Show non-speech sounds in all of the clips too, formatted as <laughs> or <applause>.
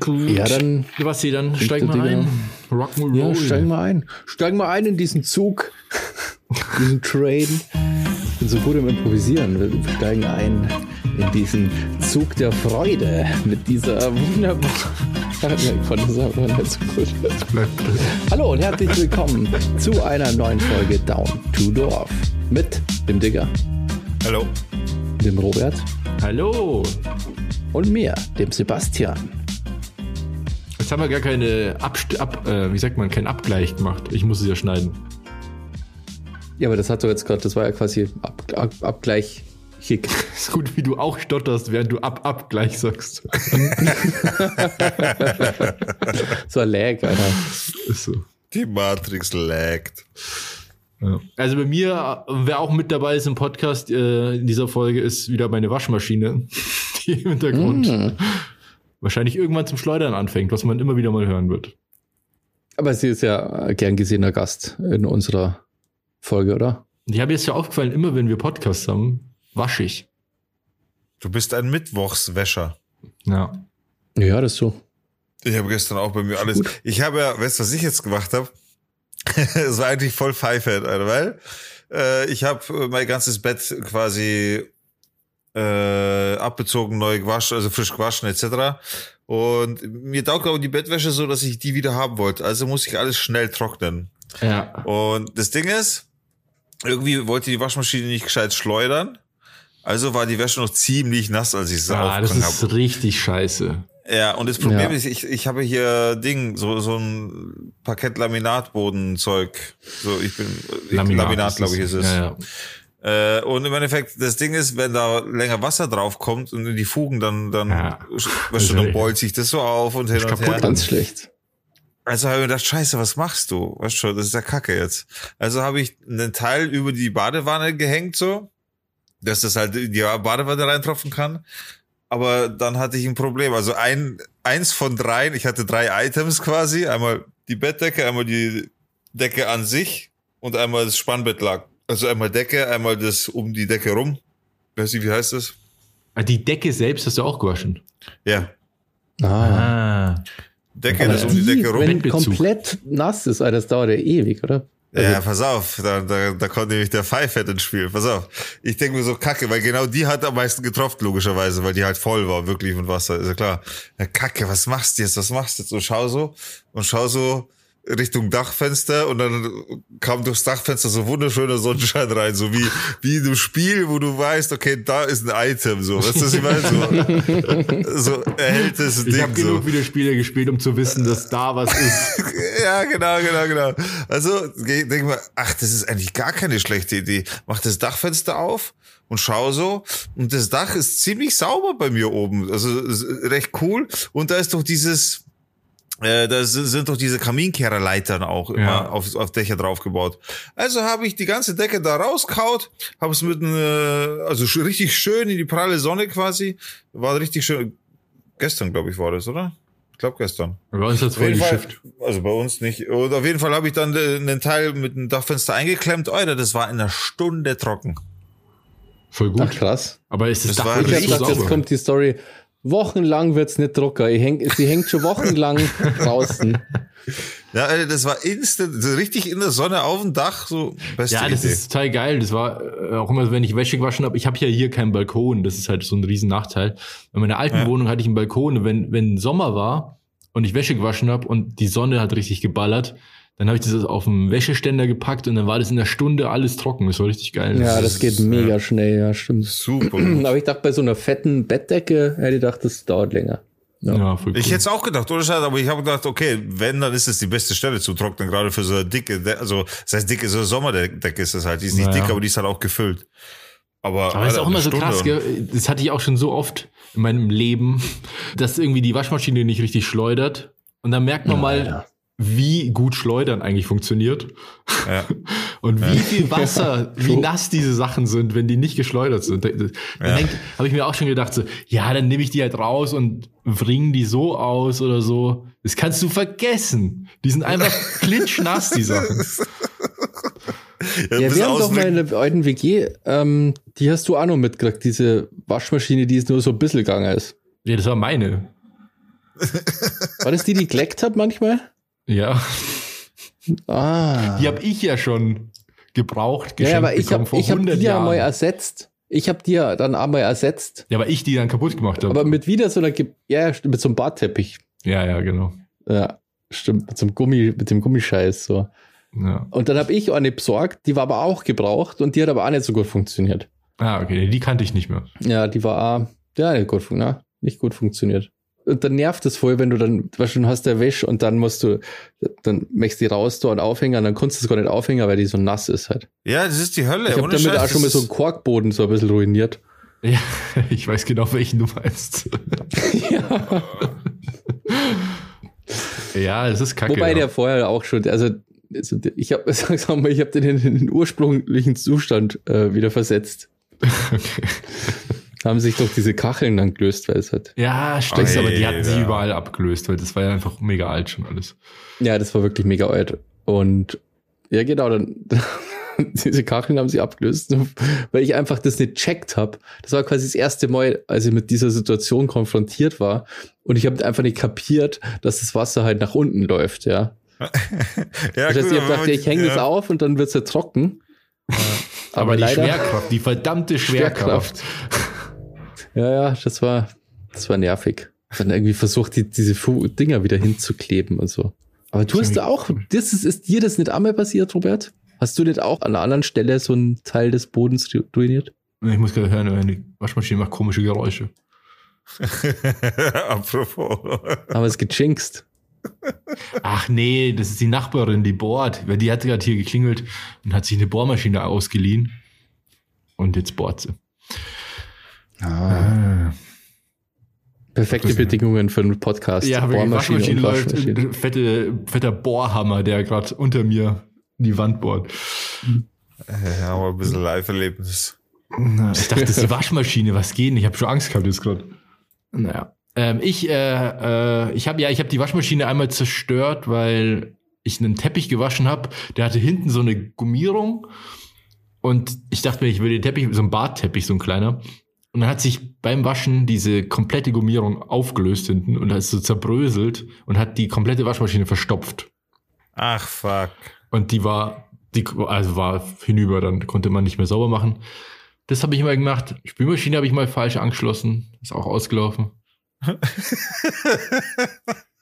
Gut. Ja, dann. Basti, dann steigen wir ein. Rock'n'Roll. Ja, steigen wir ein. Steigen wir ein in diesen Zug, <laughs> diesen Train. Ich bin so gut im Improvisieren. Wir steigen ein in diesen Zug der Freude mit dieser wunderbaren. <laughs> <laughs> Hallo und herzlich willkommen zu einer neuen Folge Down to Dorf mit dem Digger. Hallo. Dem Robert. Hallo. Und mir, dem Sebastian. Jetzt haben wir gar keine Abst ab, äh, wie sagt man, keinen Abgleich gemacht. Ich muss es ja schneiden. Ja, aber das hat doch jetzt gerade, das war ja quasi Ab, Ab, Abgleich. Hick. <laughs> Ist gut, wie du auch stotterst, während du ab Abgleich sagst. <laughs> so ein Lag, Alter. Ist so. Die Matrix laggt. Ja. Also bei mir, wer auch mit dabei ist im Podcast äh, in dieser Folge, ist wieder meine Waschmaschine, <laughs> die im Hintergrund mm. Wahrscheinlich irgendwann zum Schleudern anfängt, was man immer wieder mal hören wird. Aber sie ist ja gern gesehener Gast in unserer Folge, oder? Ich habe jetzt ja aufgefallen, immer wenn wir Podcasts haben, wasche ich. Du bist ein Mittwochswäscher. Ja. Ja, das ist so. Ich habe gestern auch bei mir alles. Gut. Ich habe ja, weißt du, was ich jetzt gemacht habe? <laughs> Es war eigentlich voll pfeife, weil äh, ich habe mein ganzes Bett quasi äh, abbezogen, neu gewaschen, also frisch gewaschen etc. Und mir taugt auch die Bettwäsche so, dass ich die wieder haben wollte. Also muss ich alles schnell trocknen. Ja. Und das Ding ist, irgendwie wollte die Waschmaschine nicht gescheit schleudern. Also war die Wäsche noch ziemlich nass, als ich sie ah, das ist hab. richtig scheiße. Ja, und das Problem ja. ist, ich, ich habe hier Ding, so, so ein Parkett-Laminatbodenzeug. So, ich bin, Laminat, Laminat glaube ich, ist es. Ja, ja. Äh, und im Endeffekt, das Ding ist, wenn da länger Wasser drauf kommt und in die Fugen, dann, dann, ja. weißt du, dann beult sich das so auf und hin und her. Ganz schlecht. Also habe ich mir gedacht, scheiße, was machst du? Weißt du, das ist ja Kacke jetzt. Also habe ich einen Teil über die Badewanne gehängt, so, dass das halt in die Badewanne reintropfen kann. Aber dann hatte ich ein Problem. Also ein, eins von dreien, ich hatte drei Items quasi. Einmal die Bettdecke, einmal die Decke an sich und einmal das Spannbett lag. Also einmal Decke, einmal das um die Decke rum. Weißt du, wie heißt das? Ah, die Decke selbst hast du auch gewaschen? Ja. Ah. ah. Decke, Aber das um die Decke rum. Wenn komplett nass ist, das dauert ja ewig, oder? Also ja, pass auf, da, da, da kommt nämlich der Pfeifett ins Spiel. Pass auf. Ich denke mir so kacke, weil genau die hat am meisten getroffen, logischerweise, weil die halt voll war, wirklich mit Wasser, ist ja klar. Ja, kacke, was machst du jetzt? Was machst du jetzt? So schau so und schau so, Richtung Dachfenster und dann kam durchs Dachfenster so wunderschöner Sonnenschein rein, so wie, wie in einem Spiel, wo du weißt, okay, da ist ein Item, so, weißt du, was ich meine? So, <laughs> so erhält es Ich habe genug so. Videospiele gespielt, um zu wissen, dass da was ist. <laughs> ja, genau, genau, genau. Also, denk mal, ach, das ist eigentlich gar keine schlechte Idee. Mach das Dachfenster auf und schau so. Und das Dach ist ziemlich sauber bei mir oben. Also recht cool. Und da ist doch dieses, äh, da sind doch diese Kaminkehrerleitern auch immer ja. auf, auf Dächer draufgebaut. Also habe ich die ganze Decke da rauskaut, habe es mit äh, also richtig schön in die pralle Sonne quasi, war richtig schön. Gestern glaube ich war das, oder? Ich glaube gestern. Bei uns hat's voll geschifft. Also bei uns nicht. Und auf jeden Fall habe ich dann den Teil mit dem Dachfenster eingeklemmt. Alter, das war in einer Stunde trocken. Voll gut. Ach, krass. Aber ist das, das Dach war ich hab jetzt kommt die Story Wochenlang wird's nicht drucker. Häng, sie hängt schon wochenlang <laughs> draußen. Ja, das war instant, so richtig in der Sonne auf dem Dach, so beste Ja, das Idee. ist total geil. Das war äh, auch immer, wenn ich Wäsche gewaschen habe. Ich habe ja hier keinen Balkon. Das ist halt so ein riesen Nachteil. In meiner alten ja. Wohnung hatte ich einen Balkon. Wenn wenn Sommer war und ich Wäsche gewaschen habe und die Sonne hat richtig geballert, dann habe ich das auf dem Wäscheständer gepackt und dann war das in einer Stunde alles trocken. Das war richtig geil. Ja, das, das geht mega ja. schnell, ja, stimmt. Super. <clears throat> Aber ich dachte, bei so einer fetten Bettdecke hätte ich gedacht, das dauert länger. Ja, ja voll cool. Ich hätte es auch gedacht, oder aber ich habe gedacht, okay, wenn, dann ist es die beste Stelle zu trocknen, gerade für so eine dicke, also das heißt dicke, so eine Sommerdecke ist es halt. Die ist nicht naja. dick, aber die ist halt auch gefüllt. Aber, aber ist auch immer so krass, gell? das hatte ich auch schon so oft in meinem Leben, <laughs> dass irgendwie die Waschmaschine nicht richtig schleudert. Und dann merkt man ja, mal, ja wie gut Schleudern eigentlich funktioniert. Ja. <laughs> Und wie ja. viel Wasser, <laughs> wie nass diese Sachen sind, wenn die nicht geschleudert sind. Dann ja. habe ich mir auch schon gedacht, so, ja, dann nehme ich die halt raus und bringe die so aus oder so. Das kannst du vergessen. Die sind einfach <laughs> klitschnass, die Sachen. Ja, ja wir haben doch mal in der alten WG, ähm, die hast du auch noch mitgekriegt, diese Waschmaschine, die ist nur so ein bisschen gegangen ist. Ja, das war meine. War das die, die geleckt hat manchmal? Ja. Ah. Die habe ich ja schon gebraucht, ja, aber ich habe hab die ja mal ersetzt. Ich habe die ja dann einmal ersetzt. Ja, aber ich die dann kaputt gemacht habe. Aber mit wieder so einer, Ge ja, mit so einem Bartteppich. Ja, ja, genau. Ja, stimmt, mit so einem Gummi, mit dem Gummischeiß so. Ja. Und dann habe ich eine besorgt, die war aber auch gebraucht und die hat aber auch nicht so gut funktioniert. Ah, okay, die kannte ich nicht mehr. Ja, die war auch, ja, nicht gut, na, nicht gut funktioniert und dann nervt es voll, wenn du dann, weißt du, hast der Wäsch und dann musst du, dann machst du die raus da und aufhängen, dann kannst du es gar nicht aufhängen, weil die so nass ist halt. Ja, das ist die Hölle. Ich habe damit Scheiß, auch schon mal so einen Korkboden so ein bisschen ruiniert. Ja, <laughs> ich weiß genau, welchen du meinst. <laughs> ja. ja, es ist kacke. Wobei ja. der vorher auch schon, also, also ich habe <laughs> sag mal, ich habe den in den ursprünglichen Zustand äh, wieder versetzt. Okay haben sich doch diese Kacheln dann gelöst, weil es halt. Ja, stimmt, aber die hatten sich überall abgelöst, weil das war ja einfach mega alt schon alles. Ja, das war wirklich mega alt. Und ja, genau, dann <laughs> diese Kacheln haben sie abgelöst, weil ich einfach das nicht checkt habe. Das war quasi das erste Mal, als ich mit dieser Situation konfrontiert war. Und ich habe einfach nicht kapiert, dass das Wasser halt nach unten läuft, ja. <laughs> ja, das heißt, gut, ich habe gedacht, ich hänge ja. das auf und dann wird es ja trocken. Aber, aber die leider, Schwerkraft, die verdammte Schwerkraft. Schwerkraft. Ja, ja, das war, das war nervig. Dann irgendwie versucht, die, diese Dinger wieder hinzukleben und so. Aber du hast auch, das ist, ist dir das nicht einmal passiert, Robert? Hast du nicht auch an einer anderen Stelle so einen Teil des Bodens ruiniert? Ich muss gerade hören, die Waschmaschine macht komische Geräusche. <laughs> Apropos. Aber es gechinkst. Ach nee, das ist die Nachbarin, die bohrt. Weil die hat gerade hier geklingelt und hat sich eine Bohrmaschine ausgeliehen. Und jetzt bohrt sie. Ah. Perfekte Bedingungen für einen Podcast. Ja, Bohrmaschine Waschmaschine läuft. Fette, fetter Bohrhammer, der gerade unter mir die Wand bohrt. Ja, aber ein bisschen Live-Erlebnis. Ich dachte, das ist die Waschmaschine, was geht? Ich habe schon Angst gehabt jetzt gerade. Naja. Ähm, ich äh, äh, ich habe ja, ich habe die Waschmaschine einmal zerstört, weil ich einen Teppich gewaschen habe. Der hatte hinten so eine Gummierung und ich dachte mir, ich würde den Teppich, so ein Bartteppich, so ein kleiner, und dann hat sich beim Waschen diese komplette Gummierung aufgelöst hinten und ist so zerbröselt und hat die komplette Waschmaschine verstopft. Ach fuck. Und die war, die, also war hinüber, dann konnte man nicht mehr sauber machen. Das habe ich mal gemacht. Spülmaschine habe ich mal falsch angeschlossen. Ist auch ausgelaufen. <laughs>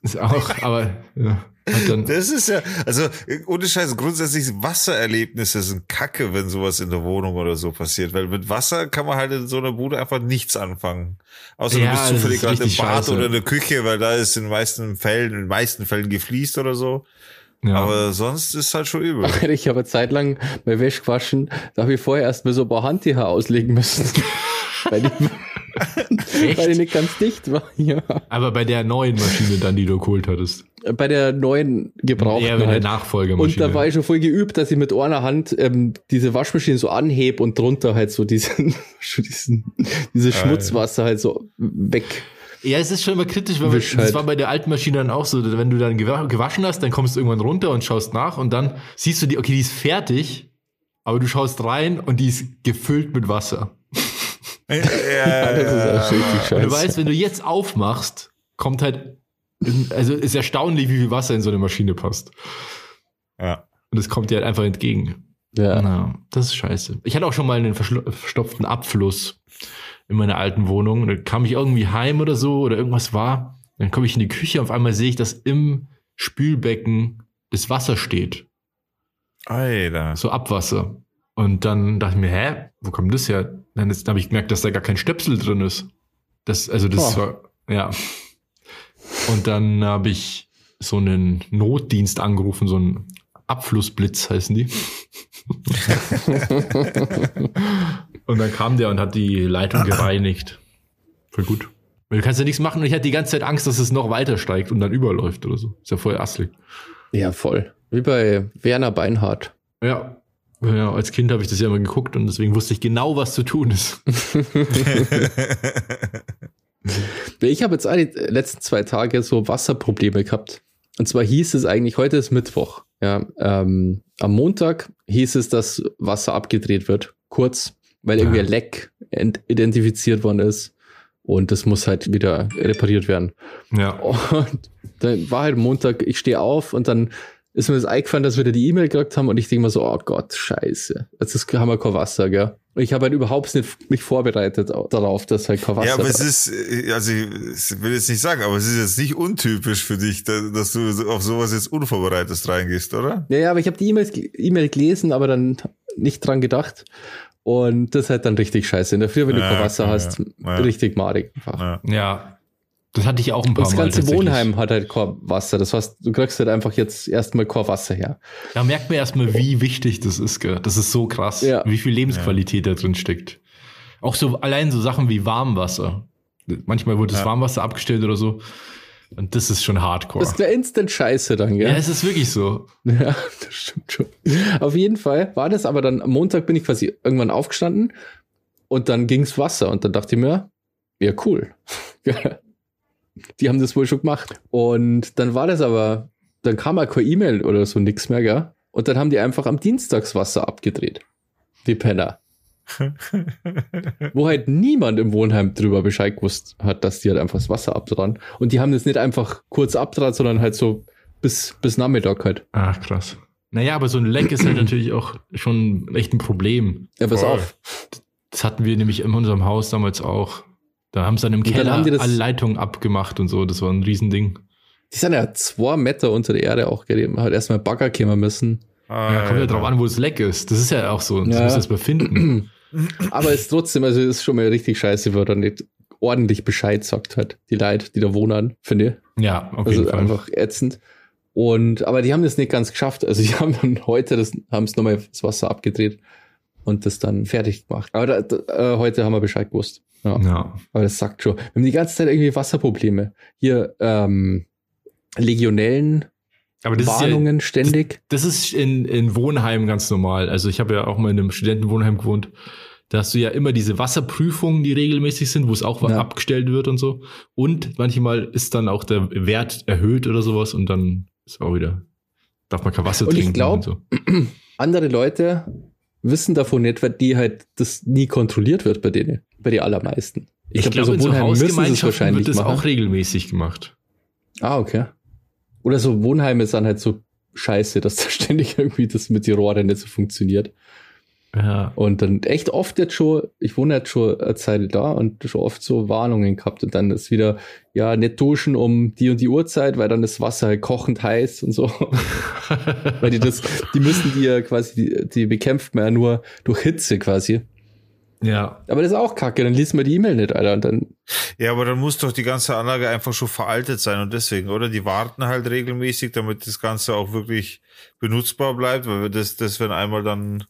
ist auch, aber ja <laughs> das ist ja, also ohne Scheiß, grundsätzlich Wassererlebnisse sind kacke, wenn sowas in der Wohnung oder so passiert, weil mit Wasser kann man halt in so einer Bude einfach nichts anfangen. Außer ja, du bist zufällig gerade im Bad scheiße. oder in der Küche, weil da ist in den meisten Fällen, in den meisten Fällen gefliest oder so. Ja. Aber sonst ist halt schon übel. <laughs> Ich habe zeitlang bei Wäsche gewaschen, da habe ich vorher erst mal so ein paar Handtücher auslegen müssen. <laughs> <laughs> weil, die, nicht ganz dicht war. <laughs> Ja. Aber bei der neuen Maschine dann, die du geholt hattest bei der neuen gebrauchten. Ja, bei der Nachfolgemaschine. Und da war ich schon voll geübt, dass ich mit einer Hand ähm, diese Waschmaschine so anhebe und drunter halt so diesen, <laughs> diesen dieses ah, Schmutzwasser halt so weg. Ja, es ist schon immer kritisch, weil das halt. war bei der alten Maschine dann auch so, wenn du dann gewaschen hast, dann kommst du irgendwann runter und schaust nach und dann siehst du die, okay, die ist fertig, aber du schaust rein und die ist gefüllt mit Wasser. Ja, ja, das ist auch scheiße. Und du weißt, wenn du jetzt aufmachst, kommt halt also ist erstaunlich, wie viel Wasser in so eine Maschine passt. Ja. Und es kommt dir halt einfach entgegen. Ja. Na, das ist scheiße. Ich hatte auch schon mal einen verstopften Abfluss in meiner alten Wohnung. Da kam ich irgendwie heim oder so oder irgendwas war. Dann komme ich in die Küche und auf einmal sehe ich, dass im Spülbecken das Wasser steht. Alter. So Abwasser. Und dann dachte ich mir, hä, wo kommt das her? Dann, dann habe ich gemerkt, dass da gar kein Stöpsel drin ist. Das, also das oh. war, ja. Und dann habe ich so einen Notdienst angerufen, so einen Abflussblitz heißen die. <laughs> und dann kam der und hat die Leitung gereinigt. Voll gut. Weil du kannst ja nichts machen und ich hatte die ganze Zeit Angst, dass es noch weiter steigt und dann überläuft oder so. Ist ja voll asslig. Ja, voll. Wie bei Werner Beinhardt. Ja. Ja, als Kind habe ich das ja immer geguckt und deswegen wusste ich genau, was zu tun ist. <laughs> Ich habe jetzt die letzten zwei Tage so Wasserprobleme gehabt. Und zwar hieß es eigentlich, heute ist Mittwoch. Ja, ähm, am Montag hieß es, dass Wasser abgedreht wird, kurz, weil irgendwie ein Leck identifiziert worden ist. Und das muss halt wieder repariert werden. Ja. Und dann war halt Montag, ich stehe auf und dann ist mir das eingefallen, dass wir da die E-Mail gekriegt haben und ich denke mir so, oh Gott, scheiße. Jetzt haben wir kein Wasser, gell? Und ich habe halt überhaupt nicht mich vorbereitet darauf, dass halt kein Wasser Ja, aber es ist, äh, also ich will jetzt nicht sagen, aber es ist jetzt nicht untypisch für dich, dass du auf sowas jetzt unvorbereitet reingehst, oder? Ja, ja, aber ich habe die E-Mail gelesen, aber dann nicht dran gedacht. Und das ist halt dann richtig scheiße. In der Früh, wenn du kein Wasser ja, hast, ja. richtig madig einfach. Ja. Das hatte ich auch ein paar Mal. Das ganze Wohnheim hat halt kein Wasser. Das heißt, du kriegst halt einfach jetzt erstmal kein Wasser her. Da merkt man erstmal, wie wichtig das ist, gell? Das ist so krass, ja. wie viel Lebensqualität ja. da drin steckt. Auch so allein so Sachen wie Warmwasser. Manchmal wird das ja. Warmwasser abgestellt oder so. Und das ist schon hardcore. Das wäre instant scheiße dann, gell? Ja, es ist wirklich so. <laughs> Ja, das stimmt schon. Auf jeden Fall war das aber dann, am Montag bin ich quasi irgendwann aufgestanden und dann ging's Wasser und dann dachte ich mir, ja, cool. <laughs> Die haben das wohl schon gemacht. Und dann war das aber, dann kam auch keine E-Mail oder so nix mehr, gell? Und dann haben die einfach am Dienstagswasser abgedreht. Die Penner. Wo halt niemand im Wohnheim drüber Bescheid gewusst hat, dass die halt einfach das Wasser abdran. Und die haben das nicht einfach kurz abdran, sondern halt so bis, bis Nachmittag halt. Ach, krass. Naja, aber so ein Leck ist halt natürlich auch schon echt ein Problem. Ja, pass auf. Das hatten wir nämlich in unserem Haus damals auch. Da haben sie dann im und Keller dann alle Leitungen abgemacht und so. Das war ein Riesending. Die sind ja zwei Meter unter der Erde auch gegeben. Hat erstmal Bagger kämen müssen. Ah, ja, kommt ja drauf an, wo das Leck ist. Das ist ja auch so. Das ja. muss das befinden. <clears throat> Aber es ist trotzdem, also es ist schon mal richtig scheiße, wenn er nicht ordentlich Bescheid sagt hat, die Leute, die da wohnen, finde ich. Ja, auf also jeden Fall. einfach ätzend. Und, aber die haben das nicht ganz geschafft. Also die <laughs> haben dann heute das, haben es nochmal das Wasser abgedreht und das dann fertig gemacht. Aber da, da, äh, heute haben wir Bescheid gewusst. Ja. ja. Aber das sagt schon. Wir haben die ganze Zeit irgendwie Wasserprobleme. Hier, ähm, Legionellen, aber das Warnungen ist ja, ständig. Das, das, ist in, in Wohnheimen ganz normal. Also ich habe ja auch mal in einem Studentenwohnheim gewohnt. Da hast du ja immer diese Wasserprüfungen, die regelmäßig sind, wo es auch ja. abgestellt wird und so. Und manchmal ist dann auch der Wert erhöht oder sowas und dann ist auch wieder, darf man kein Wasser und trinken. Ich glaube, so. <clears throat> andere Leute wissen davon nicht, weil die halt das nie kontrolliert wird bei denen, bei den allermeisten. Ich, ich glaube, glaub, so Wohnheim müssen es wahrscheinlich wird das machen. auch regelmäßig gemacht. Ah, okay. Oder so Wohnheime sind halt so scheiße, dass da <laughs> ständig irgendwie das mit den Rohren nicht so funktioniert. Ja. Und dann echt oft jetzt schon, ich wohne jetzt schon eine Zeit da und schon oft so Warnungen gehabt und dann ist wieder, ja, nicht duschen um die und die Uhrzeit, weil dann das Wasser halt kochend heiß und so. <laughs> weil die das, die müssen die ja quasi, die, die bekämpft man ja nur durch Hitze quasi. Ja. Aber das ist auch kacke, dann liest man die E-Mail nicht, Alter. Und dann ja, aber dann muss doch die ganze Anlage einfach schon veraltet sein und deswegen, oder? Die warten halt regelmäßig, damit das Ganze auch wirklich benutzbar bleibt, weil das, das, wenn einmal dann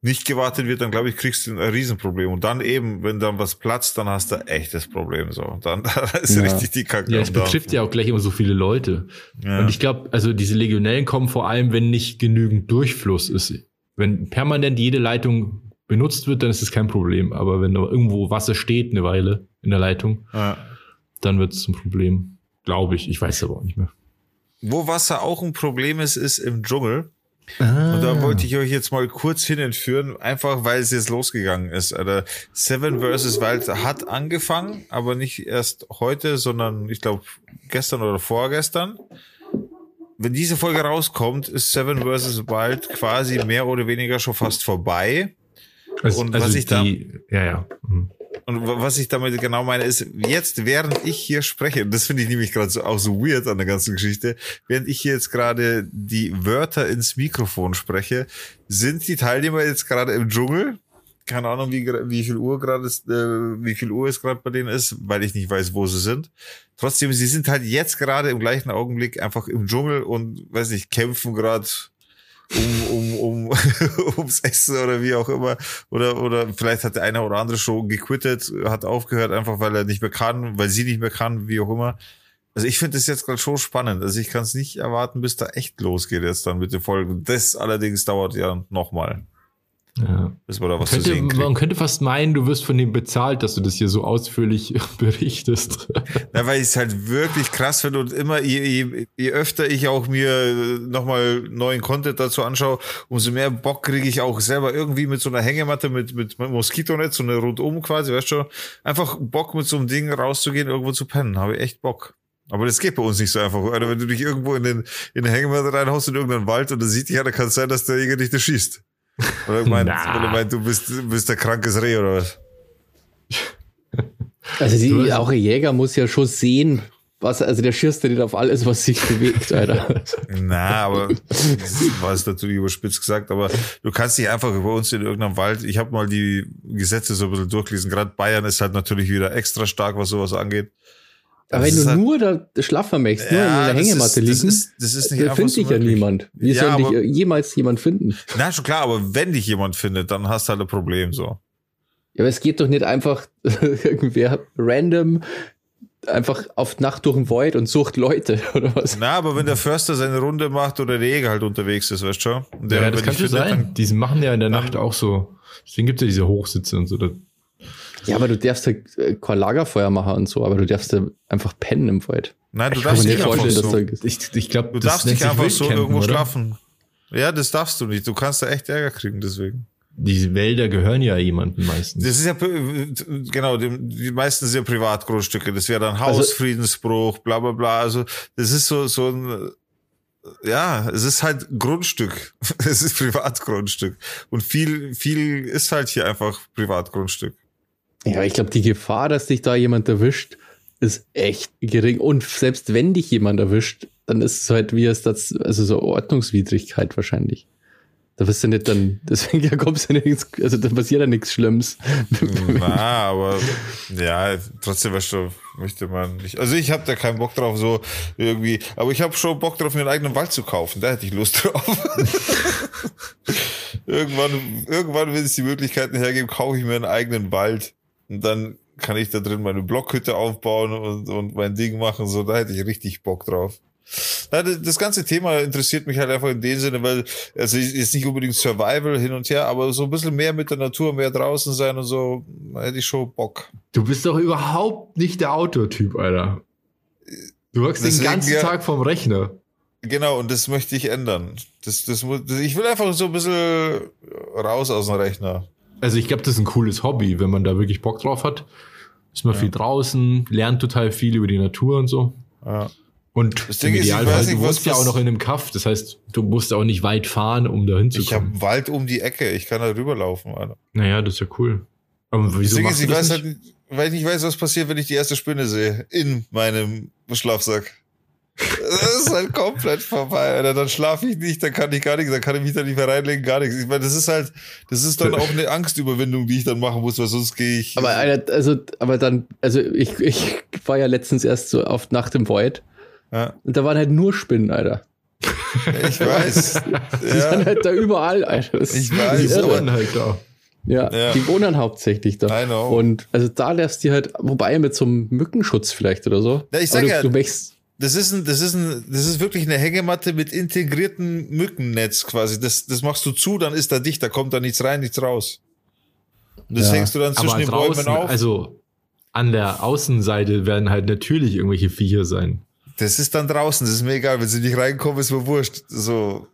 nicht gewartet wird, dann glaube ich, kriegst du ein Riesenproblem. Und dann eben, wenn dann was platzt, dann hast du echtes Problem. So, <laughs> dann ist ja. richtig die Kacke. Ja, es betrifft ja auch gleich immer so viele Leute. Ja. Und ich glaube, also diese Legionellen kommen vor allem, wenn nicht genügend Durchfluss ist. Wenn permanent jede Leitung benutzt wird, dann ist es kein Problem. Aber wenn da irgendwo Wasser steht eine Weile in der Leitung, ja. dann wird es zum Problem. Glaube ich. Ich weiß es aber auch nicht mehr. Wo Wasser auch ein Problem ist, ist im Dschungel. Ah. Und da wollte ich euch jetzt mal kurz hin entführen, einfach weil es jetzt losgegangen ist. Alter. Seven vs. Wild hat angefangen, aber nicht erst heute, sondern ich glaube gestern oder vorgestern. Wenn diese Folge rauskommt, ist Seven vs. Wild quasi mehr oder weniger schon fast vorbei. Also, und was also ich da, ja, ja. Mhm. Und was ich damit genau meine, ist, jetzt, während ich hier spreche, das finde ich nämlich gerade so, auch so weird an der ganzen Geschichte, während ich hier jetzt gerade die Wörter ins Mikrofon spreche, sind die Teilnehmer jetzt gerade im Dschungel. Keine Ahnung, wie, wie viel Uhr gerade ist, äh, wie viel Uhr es gerade bei denen ist, weil ich nicht weiß, wo sie sind. Trotzdem, sie sind halt jetzt gerade im gleichen Augenblick einfach im Dschungel und, weiß nicht, kämpfen gerade um, um, um, <laughs> ums Essen oder wie auch immer. Oder, oder vielleicht hat der eine oder andere schon gequittet, hat aufgehört, einfach weil er nicht mehr kann, weil sie nicht mehr kann, wie auch immer. Also ich finde das jetzt gerade schon spannend. Also ich kann es nicht erwarten, bis da echt losgeht jetzt dann mit den Folgen. Das allerdings dauert ja nochmal. Ja. Bis man da was könnte, zu sehen kriegt. Man könnte fast meinen, du wirst von dem bezahlt, dass du das hier so ausführlich <laughs> berichtest. Ja, weil ich es halt wirklich krass finde und immer, je, je, je öfter ich auch mir nochmal neuen Content dazu anschaue, umso mehr Bock kriege ich auch selber irgendwie mit so einer Hängematte, mit, mit, mit Moskitonetz, so eine rundum quasi, weißt du, einfach Bock mit so einem Ding rauszugehen, irgendwo zu pennen. Habe ich echt Bock. Aber das geht bei uns nicht so einfach. Oder wenn du dich irgendwo in den, in den Hängematte reinhaust in irgendeinen Wald und dann sieht dich ja, dann kann es sein, dass der Jäger dich da schießt. Oder meint, oder meint du bist, bist der krankes Reh oder was? Also die, auch ein Jäger muss ja schon sehen, was, also der schießt ja nicht auf alles, was sich bewegt, Alter. Na, aber das war es natürlich überspitzt gesagt, aber du kannst dich einfach über uns in irgendeinem Wald, ich habe mal die Gesetze so ein bisschen durchgelesen, gerade Bayern ist halt natürlich wieder extra stark, was sowas angeht. Aber Das wenn du halt- nur da schlafen möchtest, nur in Ja, der Hängematte ist- das liegen, ist- das ist nicht dann einfach findet so dich ja niemand. Wie Ja, soll dich jemals jemand finden? Na, schon klar, aber wenn dich jemand findet, dann hast du halt ein Problem so. Ja, aber es geht doch nicht einfach <laughs> irgendwer random einfach auf Nacht durch den Wald und sucht Leute <laughs> oder was? Na, aber wenn der Förster seine Runde macht oder der Jäger halt unterwegs ist, weißt du schon? Ja, das kann schon sein. Die machen ja in der Nacht auch so. Deswegen gibt es ja diese Hochsitze und so. Ja, aber du darfst ja äh, kein Lagerfeuer machen und so, aber du darfst ja einfach pennen im Wald. Nein, du Ich darfst nicht einfach so. da Ich, ich glaube, Du darfst nicht einfach so irgendwo schlafen. Ja, das darfst du nicht. Du kannst da echt Ärger kriegen deswegen. Diese Wälder gehören ja jemandem meistens. Das ist ja, genau, die, die meisten sind ja Privatgrundstücke. Das wäre dann Also- Hausfriedensbruch, bla, bla, bla. Also, das ist so, so ein, ja, es ist halt Grundstück. <laughs> Es ist Privatgrundstück. Und viel, viel ist halt hier einfach Privatgrundstück. Ja, ich glaube, die Gefahr, dass dich da jemand erwischt, ist echt gering. Und selbst wenn dich jemand erwischt, dann ist es halt wie es das, also so Ordnungswidrigkeit wahrscheinlich. Da wirst du nicht dann, <laughs> deswegen ja, kommst du ja nichts, also da passiert ja nichts Schlimmes. Na, aber ja, trotzdem weißt du, möchte man nicht. Also ich habe da keinen Bock drauf, so irgendwie. Aber ich habe schon Bock drauf, mir einen eigenen Wald zu kaufen. Da hätte ich Lust drauf. <laughs> irgendwann, irgendwann, wenn es die Möglichkeiten hergeben, kaufe ich mir einen eigenen Wald und dann kann ich da drin meine Blockhütte aufbauen und, und mein Ding machen. So, da hätte ich richtig Bock drauf. Das, ganze Thema interessiert mich halt einfach in dem Sinne, weil, also ist nicht unbedingt Survival hin und her, aber so ein bisschen mehr mit der Natur, mehr draußen sein und so, da hätte ich schon Bock. Du bist doch überhaupt nicht der Outdoor-Typ, Alter. Du hockst den ganzen. Tag vorm Rechner. Genau, und das möchte ich ändern. Das, das, ich will einfach so ein bisschen raus aus dem Rechner. Also ich glaube, das ist ein cooles Hobby, wenn man da wirklich Bock drauf hat. Ist man viel draußen, lernt total viel über die Natur und so. Ja. Und Das im Ding ist, ich Idealfall, weiß nicht, du wohnst ja das- auch noch in einem Kaff. Das heißt, du musst auch nicht weit fahren, um da Ich hinzukommen. habe Wald um die Ecke, ich kann da rüberlaufen. Alter. Naja, das ist ja cool. Aber Das wieso Ding machst ist, ich das weiß nicht? halt, weil ich nicht weiß, was passiert, wenn ich die erste Spinne sehe. In meinem Schlafsack. Das ist halt komplett vorbei, Alter. Dann schlafe ich nicht, dann kann ich gar nichts, dann kann ich mich da nicht mehr reinlegen, gar nichts. Ich meine, das ist halt, das ist dann auch eine Angstüberwindung, die ich dann machen muss, weil sonst gehe ich. Aber Alter, also, aber dann, also ich, ich war ja letztens erst so auf Nacht im Wald ja, und da waren halt nur Spinnen, Alter. ich weiß. Die ja, halt da überall, Alter. Das Ich weiß, Die wohnen halt da. Ja, Ja. die wohnen hauptsächlich da. I know. Und also da lässt die halt, wobei mit so einem Mückenschutz vielleicht oder so. Ja, ich sag du, ja- du möchtest, Das ist ein, das ist ein, das ist wirklich eine Hängematte mit integriertem Mückennetz quasi. Das, das machst du zu, dann ist da dicht, da kommt da nichts rein, nichts raus. Und das Ja. hängst du dann zwischen Aber den Bäumen draußen, auf. also an der Außenseite werden halt natürlich irgendwelche Viecher sein. das ist dann draußen, das ist mir egal. Wenn sie nicht reinkommen, ist mir wurscht. So,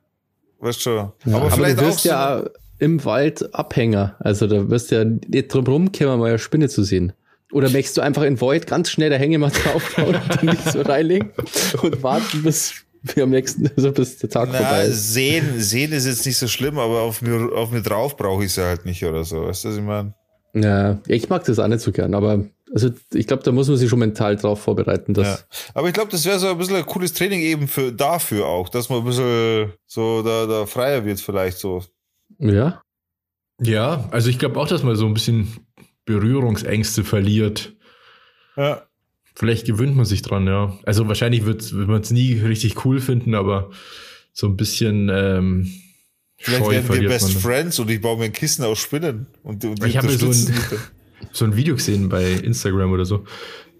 weißt schon. ja, aber aber, vielleicht du auch wirst so, ja im Wald Abhänger. Also da wirst du ja nicht drum rumkommen, mal eine Spinne zu sehen. Oder möchtest du einfach in Void ganz schnell der Hängematte <laughs> aufbauen und dann nicht so reinlegen und warten, bis wir am nächsten, also bis der Tag vorbei na, ist. sehen, sehen ist jetzt nicht so schlimm, aber auf mir, auf mir drauf brauche ich sie halt nicht oder so. Weißt du, was ich meine? Ja, ich mag das auch nicht so gern, aber also ich glaube, da muss man sich schon mental drauf vorbereiten, dass Ja. Aber ich glaube, das wäre so ein bisschen ein cooles Training eben für dafür auch, dass man ein bisschen so da, da freier wird vielleicht so. ja. Ja, also ich glaube auch, dass man so ein bisschen Berührungsängste verliert. Ja. Vielleicht gewöhnt man sich dran, ja. Also wahrscheinlich wird, wird man es nie richtig cool finden, aber so ein bisschen ähm, Vielleicht Scheu werden wir Best man. Friends und ich baue mir ein Kissen aus Spinnen. Und, und Ich habe mir so ein- <laughs> so ein Video gesehen bei Instagram oder so,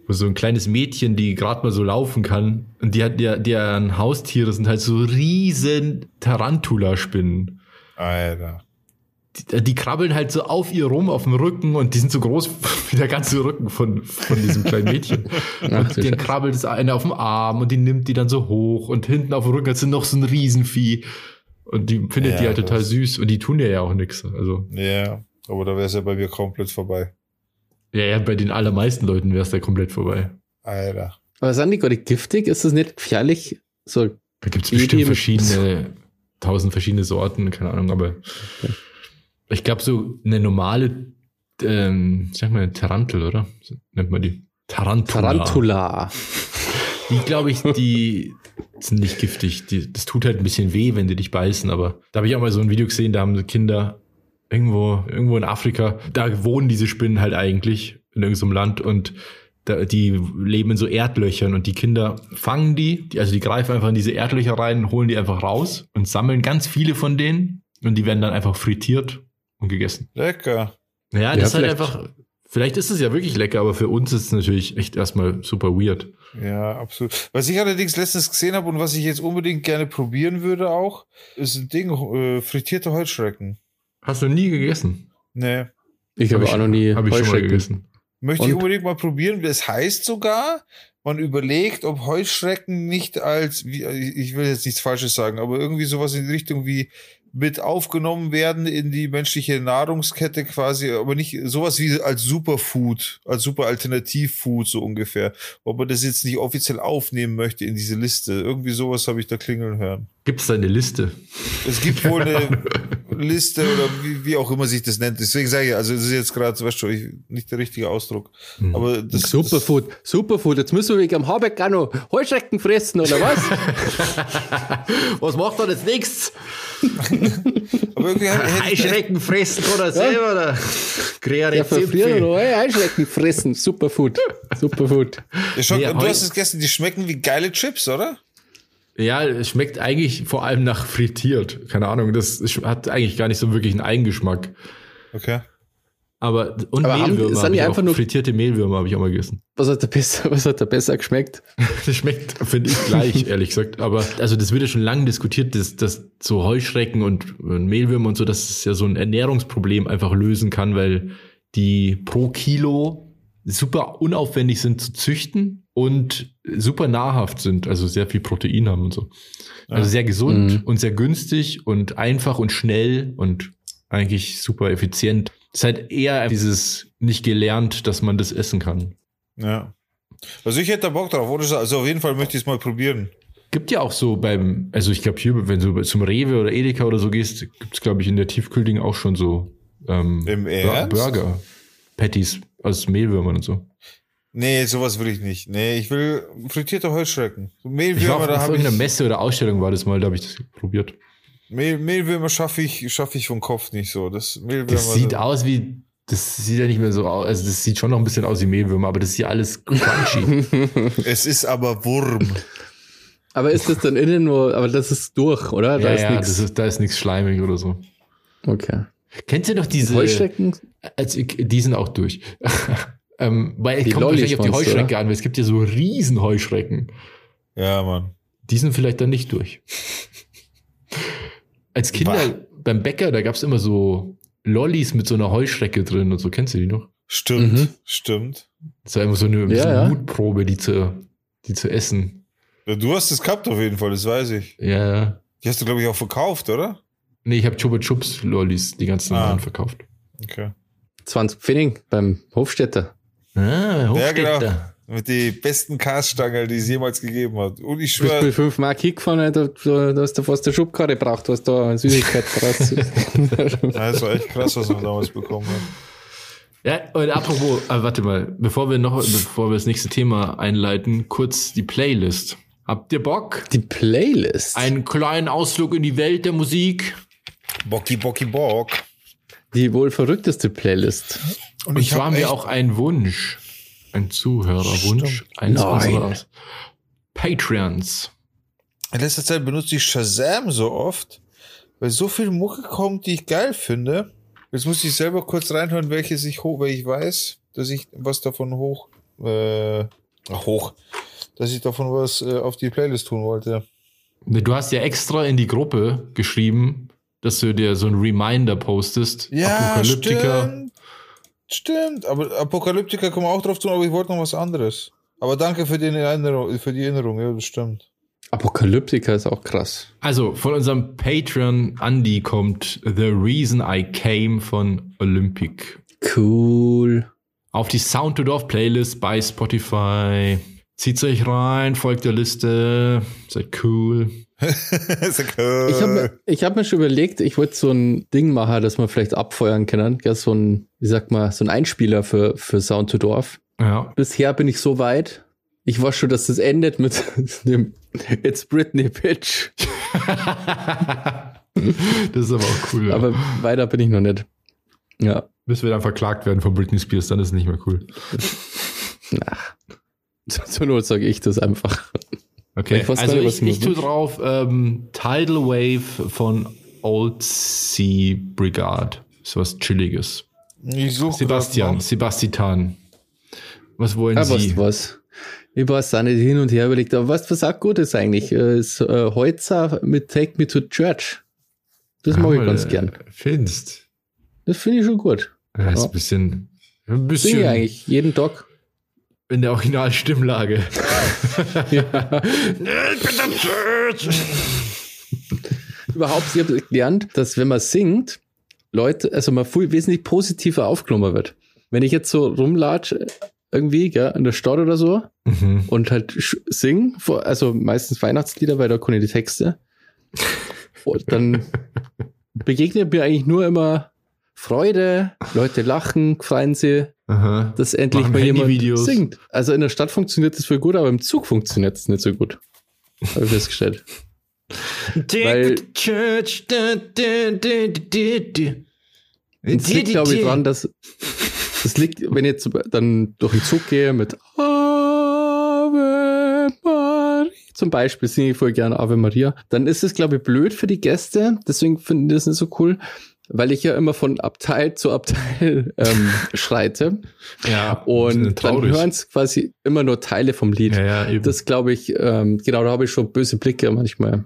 wo so ein kleines Mädchen, die gerade mal so laufen kann, und die hat der, deren Haustiere sind halt so riesen Tarantula-Spinnen. Alter. Die, die, krabbeln halt so auf ihr rum, auf dem Rücken und die sind so groß <laughs> wie der ganze Rücken von, von diesem kleinen Mädchen. <laughs> und dann krabbelt das eine auf dem Arm und die nimmt die dann so hoch und hinten auf dem Rücken hat sie noch so ein Riesenvieh. Und die findet ja, die halt total süß und die tun ja auch nichts. Also. Ja, aber da wäre es ja bei mir komplett vorbei. Ja, ja, bei den allermeisten Leuten wäre es da komplett vorbei. Alter. Aber sind die gerade giftig? Ist das nicht gefährlich? So da gibt es bestimmt verschiedene, tausend verschiedene Sorten, keine Ahnung, aber okay. Ich glaube, so eine normale, ähm, sag mal, Tarantel, oder? So nennt man die. Tarantula. Tarantula. Die, glaube ich, die sind nicht giftig. Die, das tut halt ein bisschen weh, wenn die dich beißen, aber da habe ich auch mal so ein Video gesehen, da haben Kinder irgendwo, irgendwo in Afrika, da wohnen diese Spinnen halt eigentlich in irgendeinem Land und da, die leben in so Erdlöchern und die Kinder fangen die, die, also die greifen einfach in diese Erdlöcher rein, holen die einfach raus und sammeln ganz viele von denen und die werden dann einfach frittiert und gegessen. Lecker. Ja, ja das ist halt einfach, vielleicht ist es ja wirklich lecker, aber für uns ist es natürlich echt erstmal super weird. Ja, absolut. Was ich allerdings letztens gesehen habe und was ich jetzt unbedingt gerne probieren würde auch, ist ein Ding, äh, frittierte Heuschrecken. Hast du nie gegessen? Nee. Ich habe hab auch noch nie hab ich schon mal gegessen. Möchte Und? ich unbedingt mal probieren. Das heißt sogar, man überlegt, ob Heuschrecken nicht als, wie, ich will jetzt nichts Falsches sagen, aber irgendwie sowas in Richtung wie mit aufgenommen werden in die menschliche Nahrungskette quasi, aber nicht sowas wie als Superfood, als super Alternativfood so ungefähr. Ob man das jetzt nicht offiziell aufnehmen möchte in diese Liste. Irgendwie sowas habe ich da klingeln hören. Gibt es da eine Liste? Es gibt wohl eine <laughs> Liste oder wie, wie, auch immer sich das nennt. Deswegen sage ich, also das ist jetzt gerade, weißt du, nicht der richtige Ausdruck. Mhm. Aber das, Superfood, das, Superfood. Jetzt müssen wir wegen am Habeck auch noch Heuschrecken fressen, oder was? <laughs> was macht er jetzt nichts? <laughs> Aber irgendwie Heuschrecken fressen oder selber, oder? Kreativ. Ja, Heuschrecken fressen, Superfood. Superfood. Ja, schon, ja, du hast es gegessen, die schmecken wie geile Chips, oder? Ja, es schmeckt eigentlich vor allem nach frittiert. Keine Ahnung, das hat eigentlich gar nicht so wirklich einen Eigengeschmack. Okay. Aber und Aber Mehlwürmer haben, einfach nur frittierte Mehlwürmer habe ich auch mal gegessen. Was hat da besser, <laughs> was hat da besser geschmeckt? <laughs> das schmeckt, finde ich, gleich, <laughs> ehrlich gesagt. Aber also das wird ja schon lange diskutiert, dass, dass so Heuschrecken und, und Mehlwürmer und so, dass es ja so ein Ernährungsproblem einfach lösen kann, weil die pro Kilo super unaufwendig sind zu züchten und super nahrhaft sind, also sehr viel Protein haben und so. Also sehr gesund mhm. und sehr günstig und einfach und schnell und eigentlich super effizient. Es ist halt eher dieses nicht gelernt, dass man das essen kann. Ja. Also ich hätte da Bock drauf, oder? Also auf jeden Fall möchte ich es mal probieren. Gibt ja auch so beim, also ich glaube hier, wenn du zum Rewe oder Edeka oder so gehst, gibt es glaube ich in der Tiefkühlding auch schon so ähm, Im Ernst? Burger, Patties aus Mehlwürmern und so. Nee, sowas will ich nicht. Nee, ich will frittierte Heuschrecken. Mehlwürmer, ich war da habe ich. eine Messe oder Ausstellung war das mal, da habe ich das probiert. Mehl, Mehlwürmer schaffe ich, schaffe ich vom Kopf nicht so. Das, Mehlwürmer das sieht aus wie, das sieht ja nicht mehr so aus, also das sieht schon noch ein bisschen aus wie Mehlwürmer, aber das ist ja alles crunchy. <laughs> es ist aber Wurm. Aber ist das dann innen nur, aber das ist durch, oder? Da ja, ist ja, nix. Ist, da ist nichts schleimig oder so. Okay. Kennt ihr noch diese Heuschrecken? Also, die sind auch durch. <laughs> ähm, weil ich komme wahrscheinlich auf die Heuschrecke oder? an, weil es gibt ja so riesen Heuschrecken. Ja, Mann. Die sind vielleicht dann nicht durch. Als Kinder bah. beim Bäcker, da gab es immer so Lollis mit so einer Heuschrecke drin und so. Kennst du die noch? Stimmt, mhm. stimmt. Das war immer so eine, ja, so eine ja. Mutprobe, die zu, die zu essen. Ja, du hast es gehabt auf jeden Fall, das weiß ich. Ja, ja. Die hast du, glaube ich, auch verkauft, oder? Nee, ich habe Chupa Chups Lollis die ganzen ah. verkauft. Okay. 20 Pfennig beim Hofstädter. Ah, Hofstädter. Ja, genau. Mit die besten Caststangen, die es jemals gegeben hat. Und ich schwöre. Du bist mit 5 Mark hingefahren, da, da hast du fast eine Schubkarre gebraucht, was da an Süßigkeit raus <laughs> ja, das war echt krass, was man damals bekommen hat. Ja, und apropos, äh, warte mal, bevor wir noch, bevor wir das nächste Thema einleiten, kurz die Playlist. Habt ihr Bock? Die Playlist? Einen kleinen Ausflug in die Welt der Musik. Bocki, Bocki, Bock. Die wohl verrückteste Playlist. Und, ich war mir auch ein Wunsch, ein Zuhörerwunsch eines unserer Patreons. In letzter Zeit benutze ich Shazam so oft, weil so viel Mucke kommt, die ich geil finde. Jetzt muss ich selber kurz reinhören, welches ich hoch, weil ich weiß, dass ich was davon hoch, äh, hoch, dass ich davon was äh, auf die Playlist tun wollte. Du hast ja extra in die Gruppe geschrieben, dass du dir so ein Reminder postest. Ja, Apokalyptika. Stimmt. Stimmt. Aber Apokalyptika kommen auch drauf zu, aber ich wollte noch was anderes. Aber danke für die Erinnerung, für die Erinnerung, ja, das stimmt. Apokalyptika ist auch krass. Also von unserem Patreon Andy kommt The Reason I Came von Olympic. Cool. Auf die Sound to Dorf Playlist bei Spotify. Zieht euch rein, folgt der Liste. Seid cool. <laughs> Cool. Ich habe mir, hab mir schon überlegt, ich wollte so ein Ding machen, das man vielleicht abfeuern kann. Ja, so ein, wie sagt man, so ein Einspieler für, für Sound to Dorf. Ja. Bisher bin ich so weit. Ich weiß schon, dass das endet mit <laughs> dem It's Britney Pitch. <laughs> das ist aber auch cool. Ja. Aber weiter bin ich noch nicht. Ja. Bis wir dann verklagt werden von Britney Spears, dann ist es nicht mehr cool. Ach. Zur Not sage ich das einfach. Okay, ich also ich, ich tue drauf ähm, Tidal Wave von Old Sea Brigade. So was Chilliges. Ich suche Sebastian, Sebastian. Was wollen ja, Sie? Was, was? Ich weiß auch nicht hin und her überlegt, aber was, was auch gut ist eigentlich, äh, ist äh, Holzer mit Take Me to Church. Das ah, mag ich ganz gern. Findest? Das finde ich schon gut. Ja, ist ein bisschen, ein bisschen. Sing ich eigentlich jeden Tag. In der Originalstimmlage. <laughs> ja. Überhaupt, ich habe gelernt, dass wenn man singt, Leute, also man viel wesentlich positiver aufgenommen wird. Wenn ich jetzt so rumlatsche, irgendwie, gell, in der Stadt oder so mhm. und halt singen, also meistens Weihnachtslieder, weil da kann ich die Texte. Und dann begegnet mir eigentlich nur immer Freude, Leute lachen, freuen sie, Aha. dass endlich Machen mal jemand singt. Also in der Stadt funktioniert das voll gut, aber im Zug funktioniert es nicht so gut. Habe ich festgestellt. <laughs> Weil, Church. Es liegt, glaube ich, dran, dass das liegt, wenn ich jetzt dann durch den Zug gehe mit Ave Maria, zum Beispiel singe ich voll gerne Ave Maria, dann ist es, glaube ich, blöd für die Gäste. Deswegen finde ich das nicht so cool, weil ich ja immer von Abteil zu Abteil ähm, <laughs> schreite. Ja. Und dann hören es quasi immer nur Teile vom Lied. Ja, ja, das glaube ich, ähm, genau, da habe ich schon böse Blicke manchmal.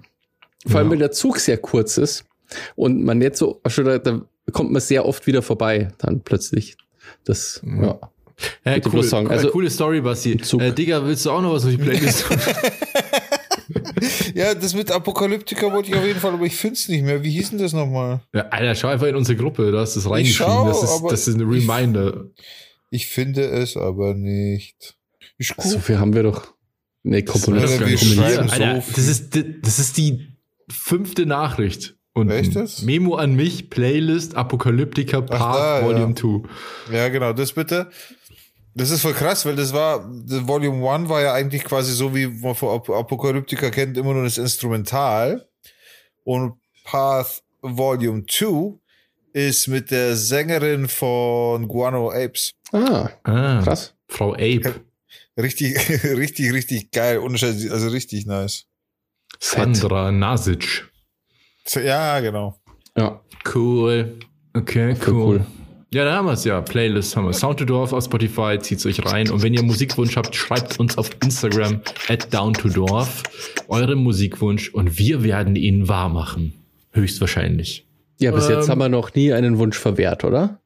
Vor allem, ja. wenn der Zug sehr kurz ist und man jetzt so, schon da, da kommt man sehr oft wieder vorbei, dann plötzlich. Das, ja. Ja, cool, sagen. Also, coole Story, Basti. Äh, Digga, willst du auch noch was auf die Playlist <laughs> ja, das mit Apokalyptika wollte ich auf jeden Fall, aber ich finde es nicht mehr. Wie hieß denn das nochmal? Ja, Alter, schau einfach in unsere Gruppe, da hast du es reingeschrieben. Das, ist, das ist ein Reminder. Ich, ich, finde es aber nicht. Ich guck. So viel haben wir doch. Nee, Komponisten. Alter, das ist, das ist die fünfte Nachricht. Und Echtes? Memo an mich, Playlist Apokalyptika Part da, Volume ja. 2. Ja, genau, das bitte. Das ist voll krass, weil das war, Volume 1 war ja eigentlich quasi so, wie man von Apokalyptika kennt, immer nur das Instrumental. Und Path Volume 2 ist mit der Sängerin von Guano Apes. Ah, ah krass. Frau Ape. Richtig, <laughs> richtig, richtig geil. Also richtig nice. Sandra Nasic. Ja, genau. Ja. Cool. Okay, cool. cool. Ja, da haben wir es ja. Playlist haben wir. Sound to Dorf auf Spotify, zieht euch rein. Und wenn ihr Musikwunsch habt, schreibt uns auf Instagram at down to Dorf euren Musikwunsch und wir werden ihn wahr machen. Höchstwahrscheinlich. Ja, bis ähm, jetzt haben wir noch nie einen Wunsch verwehrt, oder?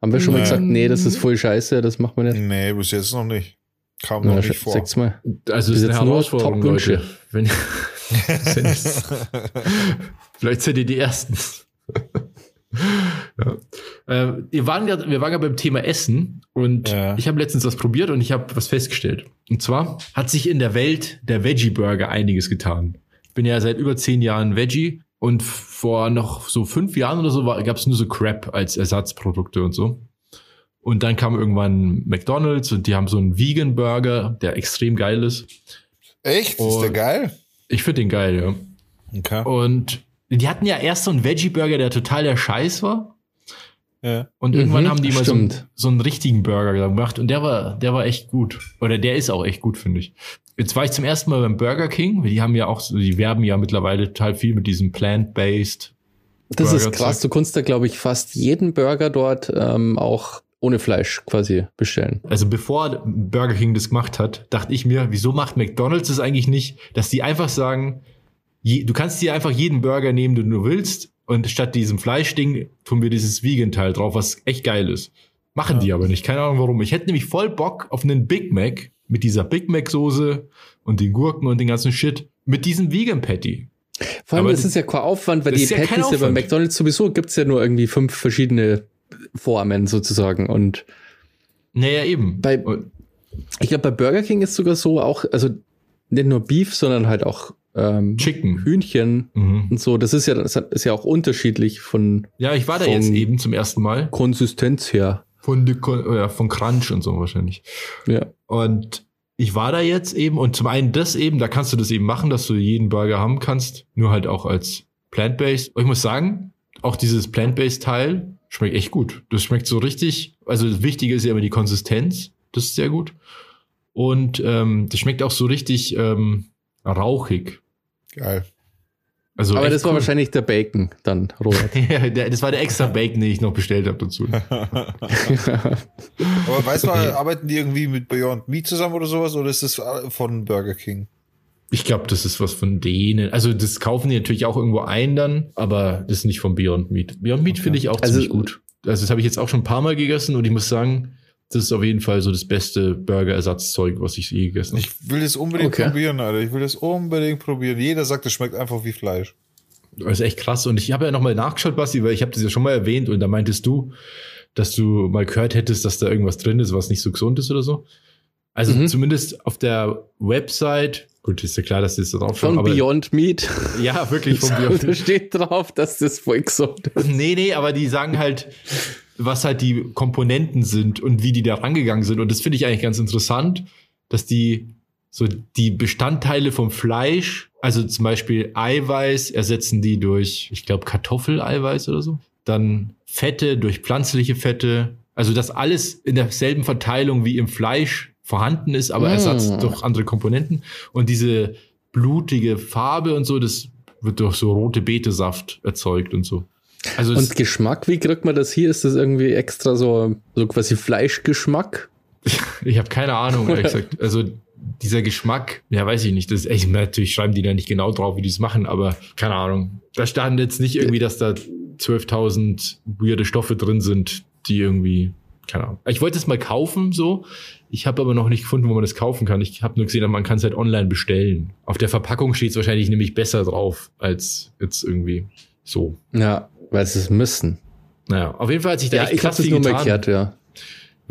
Haben wir schon nee. mal gesagt, nee, das ist voll scheiße, das macht man nicht. Nee, bis jetzt noch nicht. Kam noch nicht vor. Sechsmal. Also es ist eine Herausforderung, Leute. Wenn, <laughs> Vielleicht seid ihr die Ersten. <laughs> ja. äh, wir waren ja wir waren ja beim Thema Essen und ja. ich habe letztens was probiert und ich habe was festgestellt. Und zwar hat sich in der Welt der Veggie Burger einiges getan. Ich bin ja seit über zehn Jahren Veggie und vor noch so fünf Jahren oder so gab es nur so Crap als Ersatzprodukte und so. Und dann kam irgendwann McDonald's und die haben so einen Vegan Burger, der extrem geil ist. Echt? Und ist der geil? Ich finde den geil, ja. Okay. Und die hatten ja erst so einen Veggie-Burger, der total der Scheiß war. Ja. Und irgendwann mhm, haben die mal so, einen, so einen richtigen Burger gemacht und der war, der war echt gut. Oder der ist auch echt gut, finde ich. Jetzt war ich zum ersten Mal beim Burger King. Die haben ja auch, so, die werben ja mittlerweile total viel mit diesem plant-based. Das ist krass. Du kannst da, glaube ich, fast jeden Burger dort ähm, auch ohne Fleisch quasi bestellen. Also bevor Burger King das gemacht hat, dachte ich mir, wieso macht McDonald's das eigentlich nicht, dass die einfach sagen, je, du kannst dir einfach jeden Burger nehmen, den du willst Und statt diesem Fleischding tun wir dieses Vegan-Teil drauf, was echt geil ist. Machen ja. die aber nicht. Keine Ahnung warum. Ich hätte nämlich voll Bock auf einen Big Mac mit dieser Big Mac-Soße und den Gurken und den ganzen Shit. Mit diesem Vegan-Patty. Vor allem, das ist ja kein Aufwand, weil die ja Patties ja bei McDonalds sowieso gibt's ja nur irgendwie fünf verschiedene Formen sozusagen. Und naja, eben. Bei, ich glaube, bei Burger King ist sogar so auch, also nicht nur Beef, sondern halt auch ähm, Chicken. Hühnchen mhm. und so. Das ist ja, das ist ja auch unterschiedlich von. Ja, ich war da jetzt eben zum ersten Mal. Konsistenz her. Von, ja, von Crunch und so wahrscheinlich. Ja. Und ich war da jetzt eben und zum einen das eben, da kannst du das eben machen, dass du jeden Burger haben kannst, nur halt auch als plant-based. Und ich muss sagen, auch dieses plant-based Teil schmeckt echt gut. Das schmeckt so richtig. Also das Wichtige ist ja immer die Konsistenz. Das ist sehr gut. Und ähm, das schmeckt auch so richtig ähm, rauchig. Geil. Also Aber das war wahrscheinlich der Bacon dann, Robert. <laughs> ja, das war der extra Bacon, den ich noch bestellt habe dazu. <laughs> Aber weißt du, arbeiten die irgendwie mit Beyond Meat zusammen oder sowas oder ist das von Burger King? Ich glaube, das ist was von denen. Also das kaufen die natürlich auch irgendwo ein dann, aber das ist nicht von Beyond Meat. Beyond Meat okay. finde ich auch also, ziemlich gut. Also das habe ich jetzt auch schon ein paar Mal gegessen und ich muss sagen, das ist auf jeden Fall so das beste Burger-Ersatzzeug, was ich je gegessen habe. Ich will das unbedingt okay. probieren, Alter. Ich will das unbedingt probieren. Jeder sagt, es schmeckt einfach wie Fleisch. Das ist echt krass. Und ich habe ja nochmal nachgeschaut, Basti, weil ich habe das ja schon mal erwähnt und da meintest du, dass du mal gehört hättest, dass da irgendwas drin ist, was nicht so gesund ist oder so. Also mhm. zumindest auf der Website, gut, ist ja klar, dass das drauf steht. Von Beyond Meat. Ja, wirklich <laughs> von Beyond Meat. Da steht drauf, dass das voll gesund ist. Nee, nee, aber die sagen halt, was halt die Komponenten sind und wie die da rangegangen sind. Und das finde ich eigentlich ganz interessant, dass die so die Bestandteile vom Fleisch, also zum Beispiel Eiweiß, ersetzen die durch, ich glaube, Kartoffeleiweiß oder so. Dann Fette durch pflanzliche Fette. Also das alles in derselben Verteilung wie im Fleisch vorhanden ist, aber mm. Ersatz durch andere Komponenten. Und diese blutige Farbe und so, das wird durch so rote Betesaft erzeugt und so. Also und Geschmack, wie kriegt man das hier? Ist das irgendwie extra so, so quasi Fleischgeschmack? <laughs> Ich habe keine Ahnung, ehrlich <laughs> gesagt. Also dieser Geschmack, ja, weiß ich nicht. Das ist echt, natürlich schreiben die da nicht genau drauf, wie die es machen, aber keine Ahnung. Da stand jetzt nicht irgendwie, dass da 12.000 weirde Stoffe drin sind, die irgendwie, keine Ahnung. Ich wollte es mal kaufen, so. Ich habe aber noch nicht gefunden, wo man das kaufen kann. Ich habe nur gesehen, man kann es halt online bestellen. Auf der Verpackung steht es wahrscheinlich nämlich besser drauf, als jetzt irgendwie so. Ja, weil sie es müssen. Naja, auf jeden Fall hat sich da ja, echt ich hab's nur getan. Umgekehrt, ja.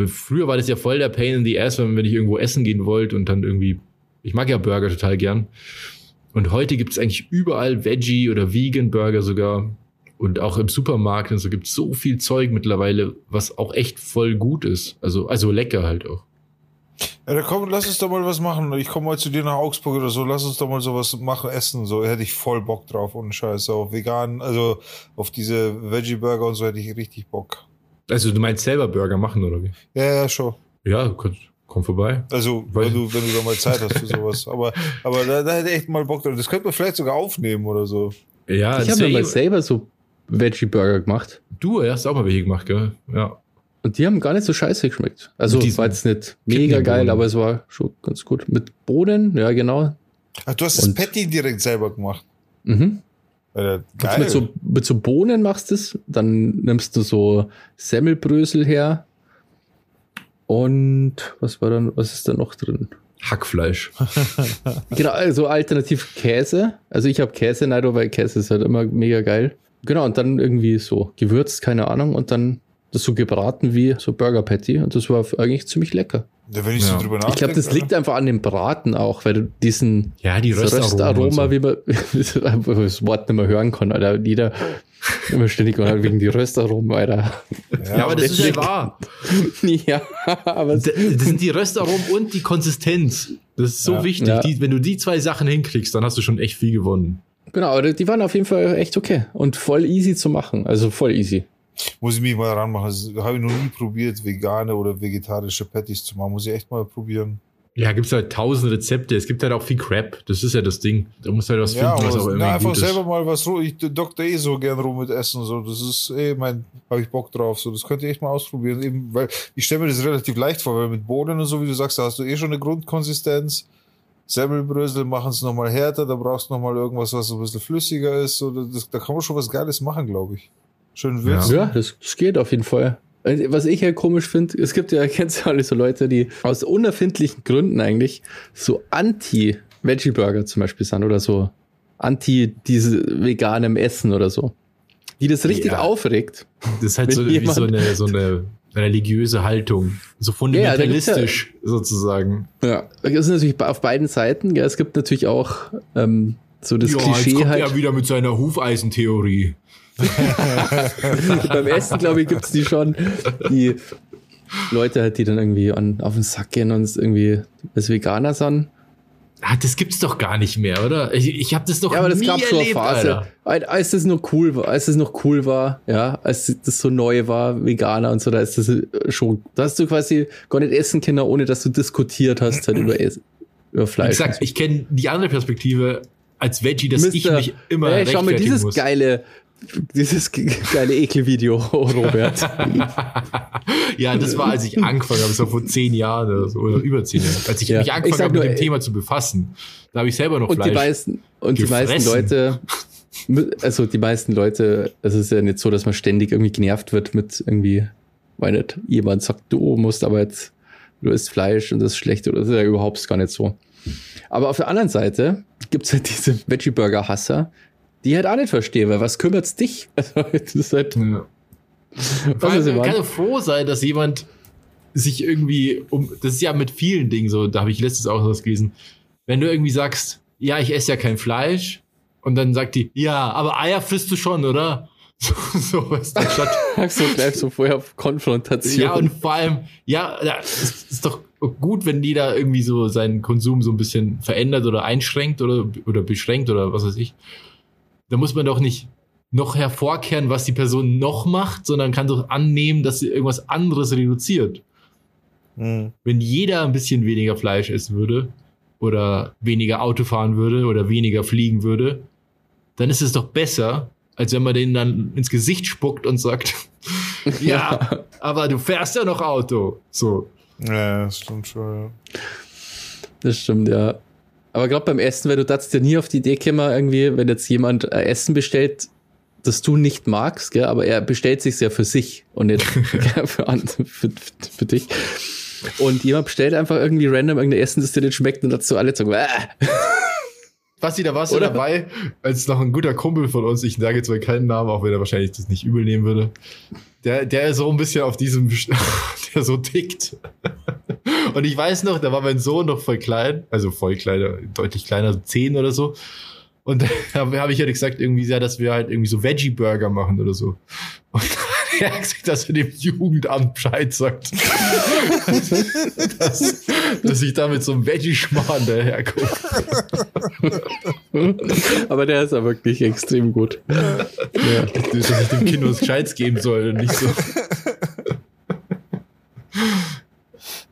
Früher war das ja voll der Pain in the Ass, wenn, wenn ich irgendwo essen gehen wollte und dann irgendwie, ich mag ja Burger total gern. Und heute gibt es eigentlich überall Veggie oder Vegan Burger sogar. Und auch im Supermarkt und so gibt es so viel Zeug mittlerweile, was auch echt voll gut ist. Also, also lecker halt auch. Ja, dann komm, lass uns doch mal was machen. Ich komme mal zu dir nach Augsburg oder so. Lass uns doch mal sowas machen, essen. So hätte ich voll Bock drauf und Scheiße. Auf vegan, also auf diese Veggie-Burger und so hätte ich richtig Bock. Also du meinst selber Burger machen oder wie? Ja, ja, schon. Ja, komm, komm vorbei. Also, wenn du, wenn du da mal Zeit hast für sowas. <laughs> Aber, aber da, da hätte ich echt mal Bock drauf. Das könnte man vielleicht sogar aufnehmen oder so. Ja, ich habe mir mal selber so Veggie-Burger gemacht. Du hast auch mal welche gemacht, gell? Ja. Und die haben gar nicht so scheiße geschmeckt. Also war jetzt nicht mega geil, aber es war schon ganz gut. Mit Bohnen, ja genau. Ach, du hast das Patty direkt selber gemacht. Mhm. Geil. Mit so, mit so Bohnen machst du es, dann nimmst du so Semmelbrösel her. Und was war dann, was ist da noch drin? Hackfleisch. <laughs> genau, also alternativ Käse. Also ich habe Käse, Neido, weil Käse ist halt immer mega geil. Genau, und dann irgendwie so gewürzt, keine Ahnung, und dann das so gebraten wie so Burger Patty und das war eigentlich ziemlich lecker. Ja, wenn ich ja. so drüber nachdenke. Ich glaube, das liegt einfach an dem Braten auch, weil du diesen ja, die Röstaroma, so. wie man <laughs> das Wort nicht mehr hören kann, Alter. Jeder immer ständig wegen die Röstaromen, Alter. Ja, ja aber das ist ja wahr. <laughs> ja, aber das, das sind die Röstaromen und die Konsistenz. Das ist so ja. wichtig. Die, wenn du die zwei Sachen hinkriegst, dann hast du schon echt viel gewonnen. Genau, aber die waren auf jeden Fall echt okay und voll easy zu machen. Also voll easy. Muss ich mich mal ranmachen. Das habe ich noch nie probiert, vegane oder vegetarische Patties zu machen. Muss ich echt mal probieren. Ja, gibt es halt tausend Rezepte. Es gibt halt auch viel Crap. Das ist ja das Ding. Da muss halt was ja, finden, was auch irgendwie na, einfach selber mal was rum. Ich doktor eh so gern rum mit Essen. So. Das ist eh mein, habe ich Bock drauf. So, das könnt ihr echt mal ausprobieren. Eben, weil ich stelle mir das relativ leicht vor, weil mit Bohnen und so, wie du sagst, da hast du eh schon eine Grundkonsistenz. Semmelbrösel machen es nochmal härter, da brauchst du nochmal irgendwas, was so ein bisschen flüssiger ist. Oder das, da kann man schon was Geiles machen, glaube ich. Schön würzen. Ja, das, das geht auf jeden Fall. Was ich ja komisch finde, es gibt ja, <laughs> kennst du alle so Leute, die aus unerfindlichen Gründen eigentlich so anti-Veggie-Burger zum Beispiel sind oder so anti diese veganem Essen oder so. Die das richtig ja. aufregt. Das ist halt so, wie so eine, so eine religiöse Haltung. So fundamentalistisch ja, ja, sozusagen. Ja, das ist natürlich auf beiden Seiten. Ja, es gibt natürlich auch ähm, so das ja, Klischee jetzt kommt halt. Er wieder mit seiner Hufeisentheorie. <laughs> Beim Essen, glaube ich, gibt es die schon. Die Leute halt, die dann irgendwie an, auf den Sack gehen und irgendwie als Veganer sind. Ah, das gibt's doch gar nicht mehr, oder? Ich, ich habe das doch ja, aber das nie gab erlebt, so eine Phase, Alter. als das noch cool war, als das noch cool war, ja, als das so neu war, Veganer und so, da ist das schon, da hast du quasi gar nicht essen können, ohne dass du diskutiert hast halt über, über Fleisch. Ich sag, ich kenne die andere Perspektive als Veggie, dass Mister, ich mich immer hey, schau mal dieses muss. geile dieses geile Ekelvideo, <laughs> Robert. ja, das war, als ich angefangen habe, das war vor zehn Jahren oder, so, oder über zehn Jahren, als ich ja. mich angefangen habe, mit dem Thema zu befassen. Da habe ich selber noch und Fleisch die meisten Und gefressen. die meisten Leute, also die meisten Leute, es ist ja nicht so, dass man ständig irgendwie genervt wird mit irgendwie, weil nicht jemand sagt, du musst aber jetzt, du isst Fleisch und das ist schlecht oder das ist ja überhaupt gar nicht so. Aber auf der anderen Seite gibt es halt diese Veggie-Burger-Hasser, die halt auch nicht verstehe, weil was kümmert's dich? <laughs> Also, das ist halt. Ja. Vor allem, man kann froh sein, dass jemand sich irgendwie um. Das ist ja mit vielen Dingen so, da habe ich letztens auch was gelesen. Wenn du irgendwie sagst, ja, ich esse ja kein Fleisch, und dann sagt die, ja, aber Eier frisst du schon, oder? <laughs> So, so ist der Stadt. so gleich so vorher auf Konfrontation. Ja, und vor allem, ja, es ist doch gut, wenn die da irgendwie so seinen Konsum so ein bisschen verändert oder einschränkt oder, oder beschränkt oder was weiß ich da muss man doch nicht noch hervorkehren, was die Person noch macht, sondern kann doch annehmen, dass sie irgendwas anderes reduziert. Mhm. Wenn jeder ein bisschen weniger Fleisch essen würde oder weniger Auto fahren würde oder weniger fliegen würde, dann ist es doch besser, als wenn man denen dann ins Gesicht spuckt und sagt, <laughs> ja, aber du fährst ja noch Auto. So. Ja, das stimmt schon, ja. Das stimmt, ja. Aber gerade beim Essen, weil du darfst ja nie auf die Idee kommen, irgendwie, wenn jetzt jemand Essen bestellt, das du nicht magst, gell, aber er bestellt sich ja für sich und nicht <laughs> <laughs> für, für, für, dich. Und jemand bestellt einfach irgendwie random irgendein Essen, das dir nicht schmeckt und dazu alle sagen, äh. Basti, da warst du dabei, als noch ein guter Kumpel von uns, ich sage jetzt mal keinen Namen, auch wenn er wahrscheinlich das nicht übel nehmen würde, der, der so ein bisschen auf diesem, <laughs> der so tickt. <laughs> Und ich weiß noch, da war mein Sohn noch voll klein, also voll kleiner, deutlich kleiner, so zehn oder so. Und <laughs> da habe ich halt gesagt, irgendwie, ja, dass wir halt irgendwie so Veggie-Burger machen oder so. Und <laughs> er hat gesagt, dass er dem Jugendamt Bescheid sagt. dass, dass ich da mit so einem Veggie-Schmarrn daherkomme. Aber der ist ja wirklich extrem gut. Ja. Dass ich dem Kind was Gescheites geben soll und nicht so.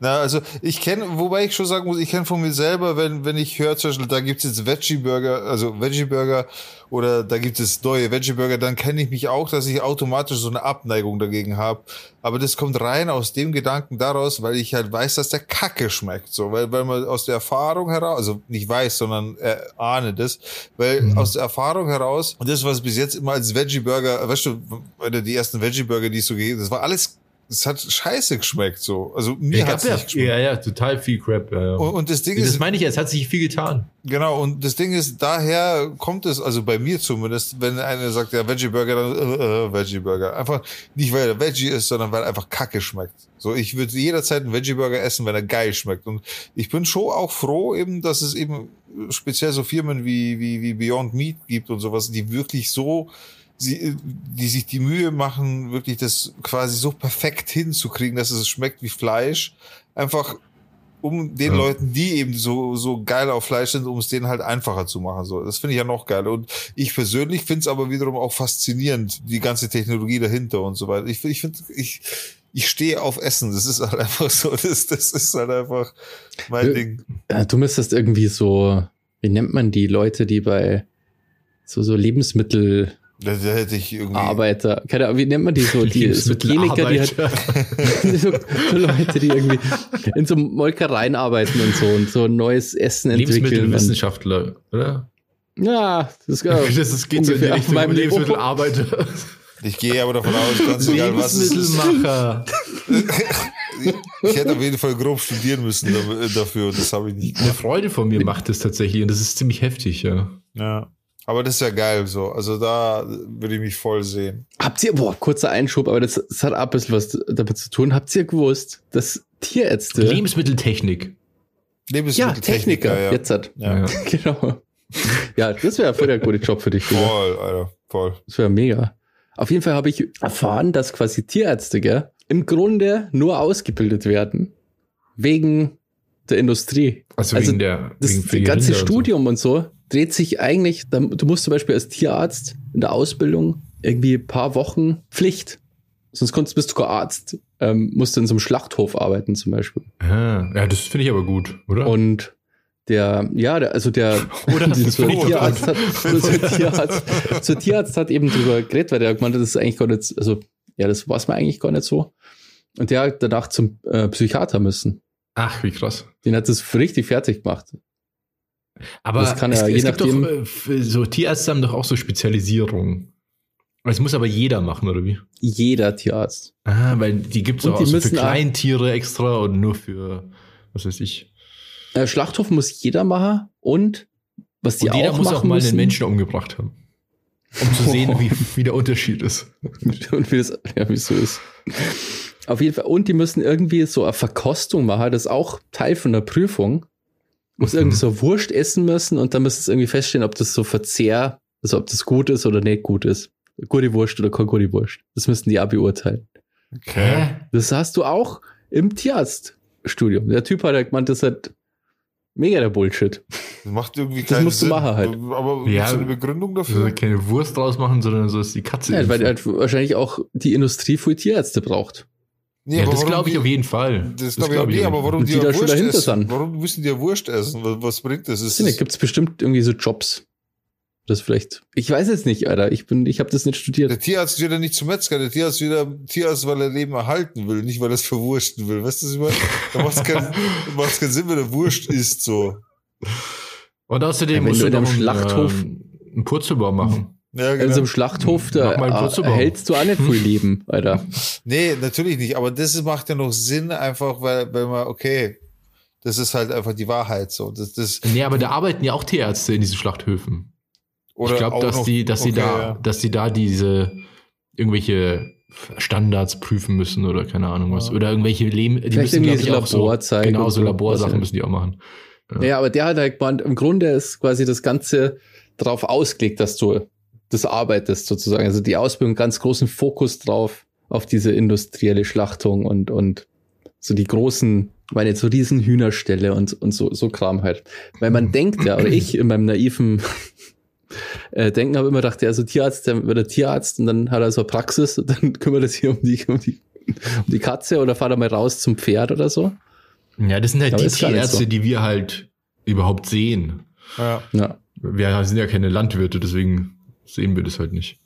Na, also ich kenne, wobei ich schon sagen muss, ich kenne von mir selber, wenn, wenn ich höre zum Beispiel, da gibt's jetzt Veggie-Burger, also Veggie-Burger oder da gibt es neue Veggie-Burger, dann kenne ich mich auch, dass ich automatisch so eine Abneigung dagegen habe. Aber das kommt rein aus dem Gedanken daraus, weil ich halt weiß, dass der Kacke schmeckt. So, weil, weil man aus der Erfahrung heraus, also nicht weiß, sondern äh, ahne das, weil mhm. aus der Erfahrung heraus, und das, was bis jetzt immer als Veggie-Burger, weißt du, die ersten Veggie-Burger, die es so gegeben das war alles es hat scheiße geschmeckt so. Also mir hat ja, geschmeckt. Ja, ja, total viel Crap. Ja, ja. Und, und, das Ding das ist, das meine ich, es hat sich viel getan. Genau. Und das Ding ist, daher kommt es, also bei mir zumindest, wenn einer sagt, ja Veggie Burger, dann äh, äh, Veggie Burger. Einfach nicht weil er Veggie ist, sondern weil er einfach Kacke schmeckt. So, ich würde jederzeit einen Veggie Burger essen, wenn er geil schmeckt. Und ich bin schon auch froh eben, dass es eben speziell so Firmen wie wie wie Beyond Meat gibt und sowas, die wirklich so sie, die sich die Mühe machen, wirklich das quasi so perfekt hinzukriegen, dass es schmeckt wie Fleisch. Einfach um den ja. Leuten, die eben so, so geil auf Fleisch sind, um es denen halt einfacher zu machen. So, das finde ich ja noch geil. Und ich persönlich finde es aber wiederum auch faszinierend, die ganze Technologie dahinter und so weiter. Ich, ich finde, ich, ich stehe auf Essen. Das ist halt <laughs> einfach so, das, das ist halt einfach mein du, Ding. Du müsstest irgendwie so, wie nennt man die Leute, die bei so, so Lebensmittel Da, da hätte ich irgendwie. Arbeiter. Keine Ahnung, wie nennt man die so? Die <laughs> so Chemiker, die halt. so, <laughs> so, Leute, die irgendwie in so Molkereien arbeiten und so und so neues Essen entwickeln. Lebensmittelwissenschaftler, oder? Ja, das, <laughs> das ist, geht so in die Richtung Lebensmittelarbeiter. Ich gehe aber davon aus, ganz egal was es ist. ich hätte auf jeden Fall grob studieren müssen dafür und das habe ich nicht gemacht. Eine Freunde von mir macht das tatsächlich und das ist ziemlich heftig, ja. Ja. Aber das ist ja geil so. Also da würde ich mich voll sehen. Habt ihr, boah, kurzer Einschub, aber das, das hat auch ein bisschen was damit zu tun. Habt ihr gewusst, dass Tierärzte. Lebensmitteltechnik. Lebensmitteltechniker, ja, ja. jetzt hat. Ja. <laughs> genau. Ja, das wäre voll der gute Job für dich. Voll, Alter, voll. Das wäre mega. Auf jeden Fall habe ich erfahren, dass quasi Tierärzte gell, im Grunde nur ausgebildet werden wegen der Industrie. Also, also wegen der das, wegen das ganze Studium und so. und so dreht sich eigentlich, du musst zum Beispiel als Tierarzt in der Ausbildung irgendwie ein paar Wochen Pflicht. Sonst konntest, bist du gar Arzt, ähm, musst du in so einem Schlachthof arbeiten zum Beispiel. Ah, ja, das finde ich aber gut, oder? Und der, ja, der, also der, <laughs> <laughs> Oder so Tierarzt hat, so <laughs> Tierarzt, so Tierarzt hat eben drüber geredet, weil der gemeint hat, das ist eigentlich gar nicht, also, ja, das weiß man eigentlich gar nicht so. Und der hat danach zum äh, Psychiater müssen. Ach, wie krass. Den hat das richtig fertig gemacht. Aber das kann es, ja, je es nachdem, gibt doch, äh, so Tierärzte haben doch auch so Spezialisierungen. Es muss aber jeder machen, oder wie? Jeder Tierarzt. Ah, weil die gibt es auch, auch für Kleintiere extra und nur für, was weiß ich. Äh, Schlachthof muss jeder machen und was die und jeder auch muss auch mal müssen, einen Menschen umgebracht haben. Um zu sehen, wie, <laughs> wie der Unterschied ist. <laughs> und wie das, ja, wie es so ist. Auf jeden Fall. Und die müssen irgendwie so eine Verkostung machen. Das ist auch Teil von der Prüfung. Muss mhm. irgendwie so Wurst essen müssen und dann müssen sie irgendwie feststellen, ob das so Verzehr, also ob das gut ist oder nicht gut ist. Gute Wurst oder keine gute Wurst. Das müssten die auch beurteilen. Okay. Das hast du auch im Tierarztstudium. Der Typ hat ja gemeint, das hat Mega der Bullshit. Das macht irgendwie keinen Das musst Sinn. du machen halt. Aber ja, eine Begründung dafür? Also keine Wurst draus machen, sondern so ist die Katze. Ja, weil halt wahrscheinlich auch die Industrie für Tierärzte braucht. Nee, ja, das glaube ich auf jeden Fall. Das, das glaube ich auch nicht, aber warum die, die da Wurst essen? Warum müssen die ja Wurst essen? Was, was bringt das? Ist das gibt es bestimmt irgendwie so Jobs. Das vielleicht. Ich weiß es nicht, Alter. Ich bin, ich habe das nicht studiert. Der Tierarzt wird ja nicht zum Metzger. Der Tierarzt wird ja Tierarzt, weil er Leben erhalten will, nicht weil er es verwursten will. Weißt du, was ich meine? Da macht es keinen, <laughs> keinen Sinn, wenn er Wurst isst, so. Und außerdem ja, musst du in einem Schlachthof ähm, einen Purzelbaum machen. Ja, genau. In so einem Schlachthof, da hältst du auch nicht viel Leben, Alter. <laughs> Nee, natürlich nicht. Aber das macht ja noch Sinn, einfach, weil, weil man, okay, das ist halt einfach die Wahrheit so. Das, das, nee, aber da arbeiten ja auch Tierärzte in diesen Schlachthöfen. Oder ich glaube, dass die, dass okay, sie da, ja. dass sie da diese irgendwelche Standards prüfen müssen oder keine Ahnung was. Oder irgendwelche Leben, die müssen glaube ich auch so, genau so Laborsachen müssen die auch machen. Ja. ja, aber der hat halt gemeint, im Grunde ist quasi das Ganze darauf ausgelegt, dass du das arbeitest sozusagen. Also die Ausbildung ganz großen Fokus drauf, auf diese industrielle Schlachtung und, und so die großen, meine, so riesen Hühnerställe und, und so, so Kram halt. Weil man denkt ja, oder ich in meinem naiven <laughs> äh, Denken habe immer gedacht, ja, so Tierarzt, der wird der Tierarzt und dann hat er so eine Praxis und dann <laughs> kümmert er sich um die, um die, um die Katze oder fahrt er mal raus zum Pferd oder so. Ja, das sind halt Aber die Tierärzte, so. die wir halt überhaupt sehen. Ja. ja. Wir sind ja keine Landwirte, deswegen sehen wir das halt nicht.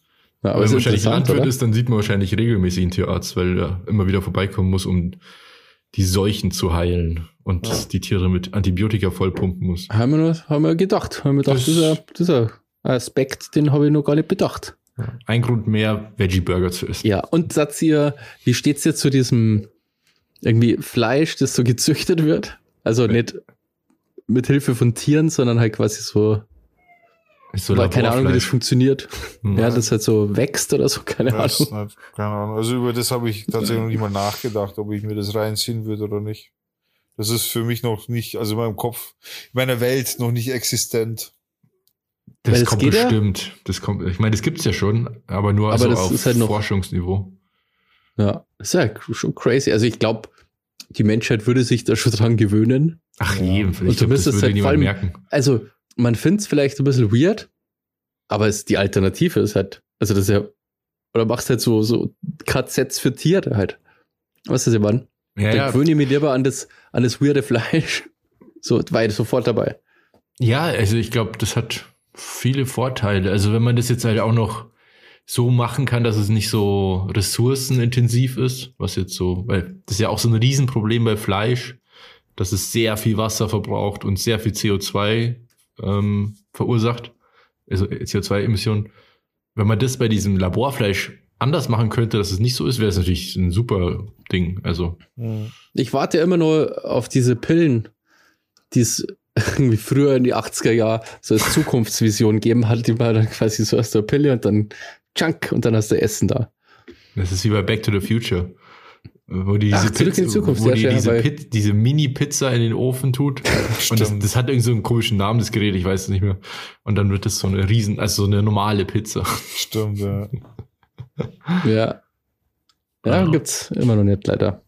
Ja, aber wenn man wahrscheinlich Landwirt oder? ist, dann sieht man wahrscheinlich regelmäßig einen Tierarzt, weil er immer wieder vorbeikommen muss, um die Seuchen zu heilen und ja. die Tiere mit Antibiotika vollpumpen muss. Haben wir, nur, haben wir gedacht. Haben wir gedacht, das, ein Aspekt, den habe ich noch gar nicht bedacht. Ein Grund mehr, Veggie-Burger zu essen. Ja, und sagt ihr, wie steht's jetzt zu diesem irgendwie Fleisch, das so gezüchtet wird? Also nicht mit Hilfe von Tieren, sondern halt quasi so. So weil keine Ahnung, wie das funktioniert. Nein. Ja, das halt so wächst oder so, keine das Ahnung. Nicht, keine Ahnung. Also über das habe ich tatsächlich noch nicht mal nachgedacht, ob ich mir das reinziehen würde oder nicht. Das ist für mich noch nicht, also in meinem Kopf, in meiner Welt noch nicht existent. Das, das kommt bestimmt. Ja? Das kommt, ich meine, das gibt's ja schon, aber nur aber also auf halt Forschungsniveau. Ja, das ist ja schon crazy. Also ich glaube, die Menschheit würde sich da schon dran gewöhnen. Ach je, vielleicht und du müsstest halt vor allem, merken. Also man findet es vielleicht ein bisschen weird, aber es, die Alternative ist halt, also das ist ja, oder machst halt so, so KZs für Tiere halt. Was ist das, Mann? Ja, Dann ja. gewöhne ich mich lieber an das, an das weirde Fleisch. <laughs> So, war ich sofort dabei. Ja, also ich glaube, das hat viele Vorteile. Also wenn man das jetzt halt auch noch so machen kann, dass es nicht so ressourcenintensiv ist, was jetzt so, weil das ist ja auch so ein Riesenproblem bei Fleisch, dass es sehr viel Wasser verbraucht und sehr viel CO2 ähm, verursacht, also CO2-Emissionen. Wenn man das bei diesem Laborfleisch anders machen könnte, dass es nicht so ist, wäre es natürlich ein super Ding. Also. Ich warte immer nur auf diese Pillen, die es <laughs> irgendwie früher in die 80er Jahre so als Zukunftsvision geben hat, die man dann quasi so aus der Pille und dann Chunk und dann hast du Essen da. Das ist wie bei Back to the Future. Wo die diese, Ach, Pizza, in Zukunft, wo die diese, Pit, diese Mini-Pizza in den Ofen tut. <laughs> und das, das hat irgendwie so einen komischen Namen, das Gerät, ich weiß es nicht mehr. Und dann wird das so eine riesen, also so eine normale Pizza. Stimmt, ja. <laughs> ja. Ja, gibt's immer noch nicht, leider.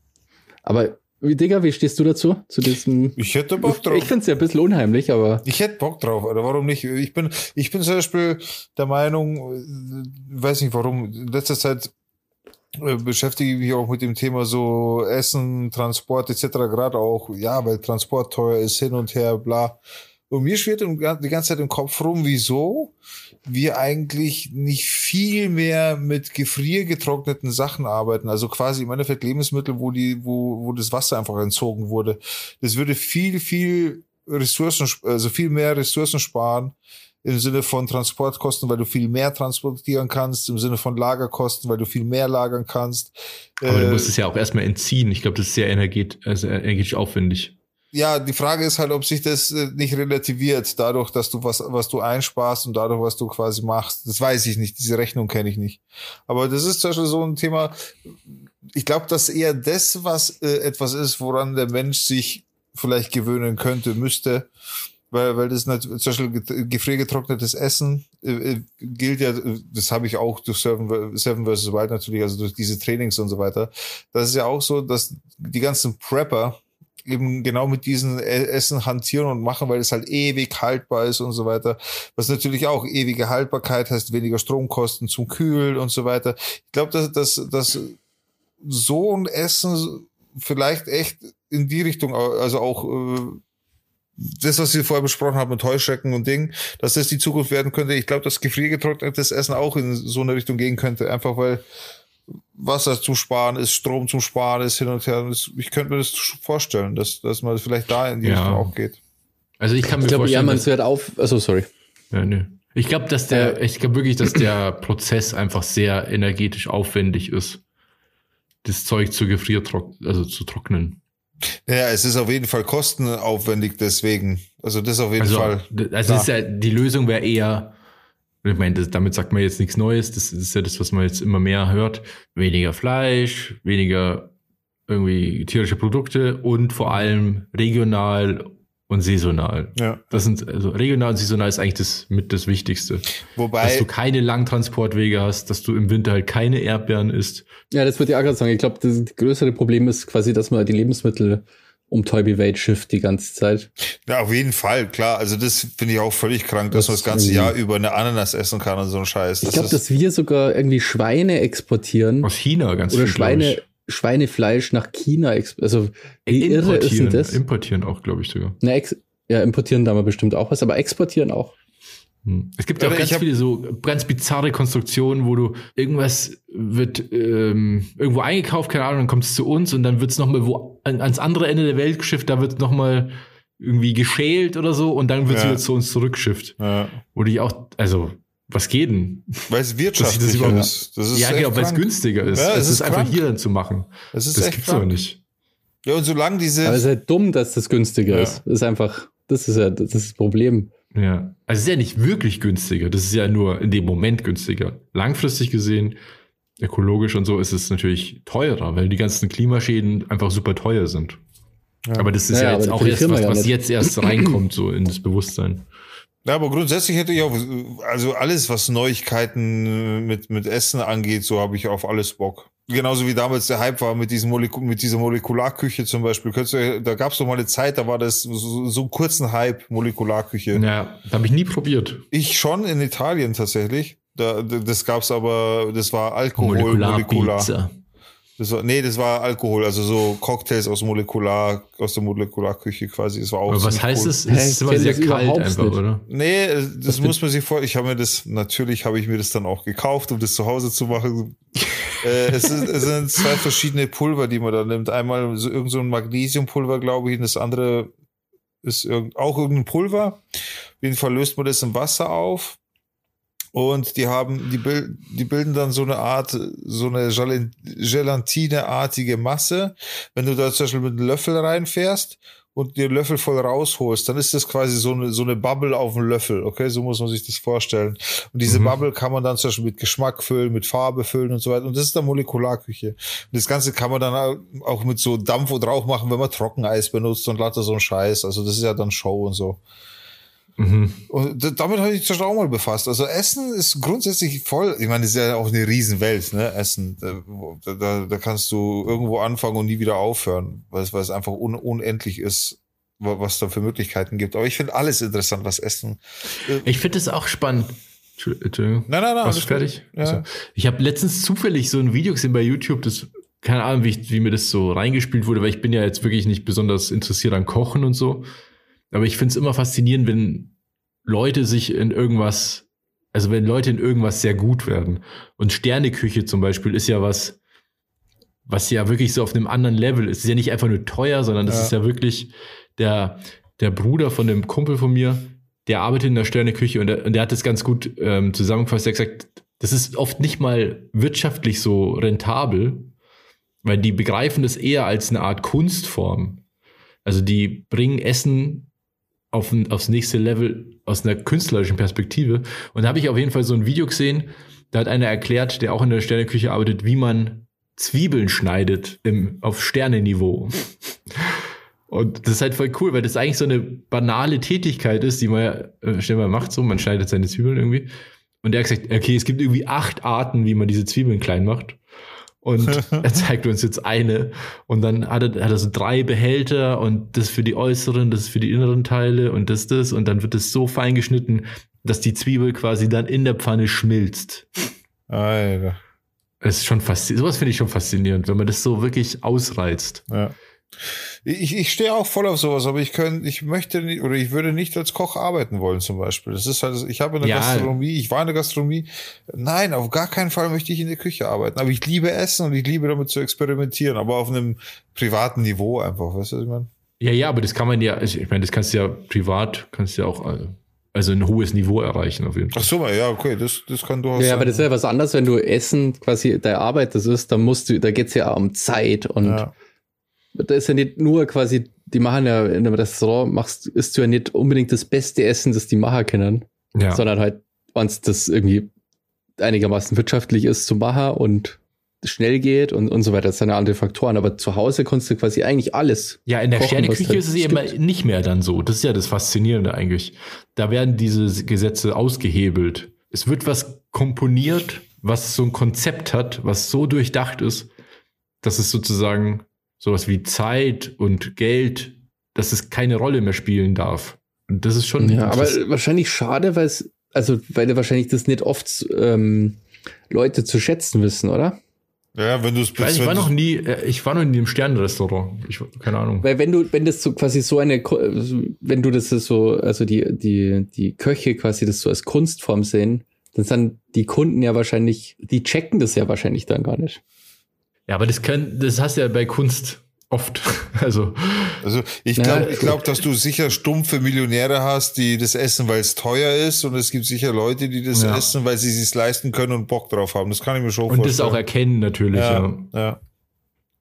Aber wie, Digga, wie stehst du dazu? Zu diesem. Ich hätte Bock drauf. Ich, ich finde es ja ein bisschen unheimlich, aber. Ich hätte Bock drauf, oder warum nicht? Ich bin, ich bin zum Beispiel der Meinung, äh, weiß nicht warum, in letzter Zeit beschäftige ich mich auch mit dem Thema so Essen, Transport etc. Gerade auch, ja, weil Transport teuer ist, hin und her, bla. Und mir schwirrt die ganze Zeit im Kopf rum, wieso wir eigentlich nicht viel mehr mit gefriergetrockneten Sachen arbeiten. Also quasi im Endeffekt Lebensmittel, wo die, wo, wo das Wasser einfach entzogen wurde. Das würde viel, viel Ressourcen, also viel mehr Ressourcen sparen im Sinne von Transportkosten, weil du viel mehr transportieren kannst, im Sinne von Lagerkosten, weil du viel mehr lagern kannst. Aber äh, du musst es ja auch erstmal entziehen. Ich glaube, das ist sehr energetisch, also energetisch aufwendig ja, die Frage ist halt, ob sich das äh, nicht relativiert, dadurch, dass du was, was du einsparst und dadurch, was du quasi machst. Das weiß ich nicht, diese Rechnung kenne ich nicht. Aber das ist zum Beispiel so ein Thema, ich glaube, dass eher das, was äh, etwas ist, woran der Mensch sich vielleicht gewöhnen könnte, müsste, weil, weil das zum Beispiel gefriergetrocknetes Essen äh, äh, gilt ja, das habe ich auch durch Seven, Seven vs. Wild natürlich, also durch diese Trainings und so weiter. Das ist ja auch so, dass die ganzen Prepper, eben genau mit diesen e-, Essen hantieren und machen, weil es halt ewig haltbar ist und so weiter. Was natürlich auch ewige Haltbarkeit heißt, weniger Stromkosten zum Kühlen und so weiter. Ich glaube, dass, dass, dass so ein Essen vielleicht echt in die Richtung, also auch äh, das, was wir vorher besprochen haben mit Heuschrecken und Ding, dass das die Zukunft werden könnte. Ich glaube, dass gefriergetrocknetes Essen auch in so eine Richtung gehen könnte, einfach weil Wasser zum Sparen ist, Strom zum Sparen ist, hin und her. Ich könnte mir das vorstellen, dass, dass man vielleicht da in die ja. Richtung auch geht. Also ich kann mir ich glaube, ja, man hört auf. Also sorry. Ja, nö. Ich glaube, dass der, ich glaube wirklich, dass der Prozess einfach sehr energetisch aufwendig ist, das Zeug zu gefriertrocknen, also zu trocknen. Ja, es ist auf jeden Fall kostenaufwendig deswegen. Also das auf jeden also, Fall. Also ist ja, die Lösung wäre eher, ich meine, das, damit sagt man jetzt nichts Neues. Das ist ja das, was man jetzt immer mehr hört. Weniger Fleisch, weniger irgendwie tierische Produkte und vor allem regional und saisonal. Ja. Das sind, also regional und saisonal ist eigentlich das mit das Wichtigste. Wobei. Dass du keine Langtransportwege hast, dass du im Winter halt keine Erdbeeren isst. Ja, das würde ich auch gerade sagen. Ich glaube, das größere Problem ist quasi, dass man die Lebensmittel um Toby Wade Shift die ganze Zeit. Ja, auf jeden Fall, klar. Also das finde ich auch völlig krank, dass das man das ganze Jahr über eine Ananas essen kann und so ein Scheiß. Ich glaube, dass wir sogar irgendwie Schweine exportieren. Aus China ganz Oder viel, Schweine, Schweinefleisch nach China, also wie irre ist denn das? Importieren auch, glaube ich sogar. Na, ja, importieren da mal bestimmt auch was, aber exportieren auch. Hm. Es gibt ja auch ganz viele so ganz bizarre Konstruktionen, wo du irgendwas wird ähm, irgendwo eingekauft, keine Ahnung, dann kommt es zu uns und dann wird es nochmal wo an, ans andere Ende der Welt geschifft, da wird nochmal irgendwie geschält oder so und dann wird es ja. wieder zu uns zurückgeschifft. Ja. Wo ich auch, also was geht denn? Weil es <laughs> wirtschaftlich das ist. Das ist ja, genau, weil es günstiger ist. Ja, es, es ist, ist einfach hier dann zu machen. Das, ist das gibt's doch nicht. Ja, und solange diese. Aber es ist halt dumm, dass das günstiger ja. ist. Das ist einfach, das ist ja das, ist das Problem. Ja. Also es ist ja nicht wirklich günstiger. Das ist ja nur in dem Moment günstiger. Langfristig gesehen, ökologisch und so, ist es natürlich teurer, weil die ganzen Klimaschäden einfach super teuer sind. Ja. Aber das ist ja, ja jetzt auch erst was, was jetzt erst <clears throat> reinkommt, so in das Bewusstsein. Ja, aber grundsätzlich hätte ich auch, also alles, was Neuigkeiten mit, mit Essen angeht, so habe ich auf alles Bock. Genauso wie damals der Hype war mit, diesem Molekul mit dieser Molekularküche zum Beispiel. Du, da gab es doch mal eine Zeit, da war das so, so einen kurzen Hype, Molekularküche. Ja, habe ich nie probiert. Ich schon in Italien tatsächlich. Da, das gab's aber, das war Alkohol, Molekular. Molekular. Das war, nee, das war Alkohol, also so Cocktails aus Molekular, aus der Molekularküche quasi. Das war auch Aber was heißt cool. es? Es ist immer sehr kalt einfach, nicht. oder? Nee, das, das muss man sich vor. Ich habe mir das, natürlich habe ich mir das dann auch gekauft, um das zu Hause zu machen. <laughs> äh, es, ist, es sind zwei verschiedene Pulver, die man da nimmt. Einmal so irgend so ein Magnesiumpulver, glaube ich, und das andere ist irgend, auch irgendein Pulver. Auf jeden Fall löst man das im Wasser auf und die haben, die, bild, die bilden dann so eine Art, so eine Gelatineartige Masse. Wenn du da zum Beispiel mit einem Löffel reinfährst und den Löffel voll rausholst, dann ist das quasi so eine, so eine Bubble auf dem Löffel. Okay, so muss man sich das vorstellen. Und diese mhm. Bubble kann man dann zum Beispiel mit Geschmack füllen, mit Farbe füllen und so weiter. Und das ist dann Molekularküche. Und das Ganze kann man dann auch mit so Dampf und Rauch machen, wenn man Trockeneis benutzt und lauter so ein Scheiß. Also das ist ja dann Show und so. Mhm. Und damit habe ich mich auch mal befasst. Also Essen ist grundsätzlich voll, ich meine, es ist ja auch eine Riesenwelt, ne? Essen. Da, da, da kannst du irgendwo anfangen und nie wieder aufhören, weil es, weil es einfach un, unendlich ist, was da für Möglichkeiten gibt. Aber ich finde alles interessant, was Essen. Äh, ich finde es auch spannend. Entschuldigung. Nein, nein, nein. Warst du fertig? Ja. Also, ich habe letztens zufällig so ein Video gesehen bei YouTube, das keine Ahnung, wie, ich, wie mir das so reingespielt wurde, weil ich bin ja jetzt wirklich nicht besonders interessiert an Kochen und so. Aber ich finde es immer faszinierend, wenn Leute sich in irgendwas, also wenn Leute in irgendwas sehr gut werden. Und Sterneküche zum Beispiel ist ja was, was ja wirklich so auf einem anderen Level ist. Es ist ja nicht einfach nur teuer, sondern das ja. ist ja wirklich der, der Bruder von dem Kumpel von mir, der arbeitet in der Sterneküche und der, und der hat das ganz gut ähm, zusammengefasst. Er hat gesagt, das ist oft nicht mal wirtschaftlich so rentabel, weil die begreifen das eher als eine Art Kunstform. Also die bringen Essen auf, aufs nächste Level aus einer künstlerischen Perspektive. Und da habe ich auf jeden Fall so ein Video gesehen, da hat einer erklärt, der auch in der Sterneküche arbeitet, wie man Zwiebeln schneidet im, auf Sternenniveau. Und das ist halt voll cool, weil das eigentlich so eine banale Tätigkeit ist, die man ja äh, schnell mal macht, so, man schneidet seine Zwiebeln irgendwie. Und der hat gesagt, okay, es gibt irgendwie acht Arten, wie man diese Zwiebeln klein macht. Und <laughs> er zeigt uns jetzt eine. Und dann hat er, hat er so drei Behälter und das für die äußeren, das für die inneren Teile und das, das. Und dann wird es so fein geschnitten, dass die Zwiebel quasi dann in der Pfanne schmilzt. Alter. Das ist schon faszinierend. Sowas finde ich schon faszinierend, wenn man das so wirklich ausreizt. Ja. Ich, ich stehe auch voll auf sowas, aber ich könnte, ich möchte nicht, oder ich würde nicht als Koch arbeiten wollen, zum Beispiel. Das ist halt, ich habe eine ja. Gastronomie, ich war in der Gastronomie. Nein, auf gar keinen Fall möchte ich in der Küche arbeiten. Aber ich liebe Essen und ich liebe damit zu experimentieren, aber auf einem privaten Niveau einfach, weißt du, was ich meine? Ja, ja, aber das kann man ja, also ich meine, das kannst du ja privat, kannst du ja auch, also ein hohes Niveau erreichen auf jeden Fall. Ach so, ja, okay, das, das kann du auch Ja, sein. aber das ist ja was anderes, wenn du Essen quasi deine Arbeit das ist, dann musst du, da geht's ja um Zeit und ja da ist ja nicht nur quasi, die machen ja in einem Restaurant, machst, isst du ja nicht unbedingt das beste Essen, das die machen können, ja. sondern halt, wenn es das irgendwie einigermaßen wirtschaftlich ist zu machen und schnell geht und, und so weiter. Das sind ja andere Faktoren. Aber zu Hause kannst du quasi eigentlich alles. Ja, in der Sterneküche halt ist es eben nicht mehr dann so. Das ist ja das Faszinierende eigentlich. Da werden diese Gesetze ausgehebelt. Es wird was komponiert, was so ein Konzept hat, was so durchdacht ist, dass es sozusagen sowas wie Zeit und Geld, dass es keine Rolle mehr spielen darf. Und das ist schon. Ja, aber wahrscheinlich schade, weil es, also, weil wahrscheinlich das nicht oft ähm, Leute zu schätzen wissen, oder? Ja, wenn du es Ich war noch nie, äh, ich war noch nie im Sternenrestaurant. Ich, keine Ahnung. Weil wenn du, wenn das so quasi so eine, wenn du das so, also die, die, die Köche quasi das so als Kunstform sehen, dann sind die Kunden ja wahrscheinlich, die checken das ja wahrscheinlich dann gar nicht. Ja, aber das können, das hast du ja bei Kunst oft. <laughs> Also, also ich glaube, ich glaube, dass du sicher stumpfe Millionäre hast, die das essen, weil es teuer ist, und es gibt sicher Leute, die das ja. essen, weil sie es leisten können und Bock drauf haben. Das kann ich mir schon und vorstellen. Und das auch erkennen natürlich. Ja, ja.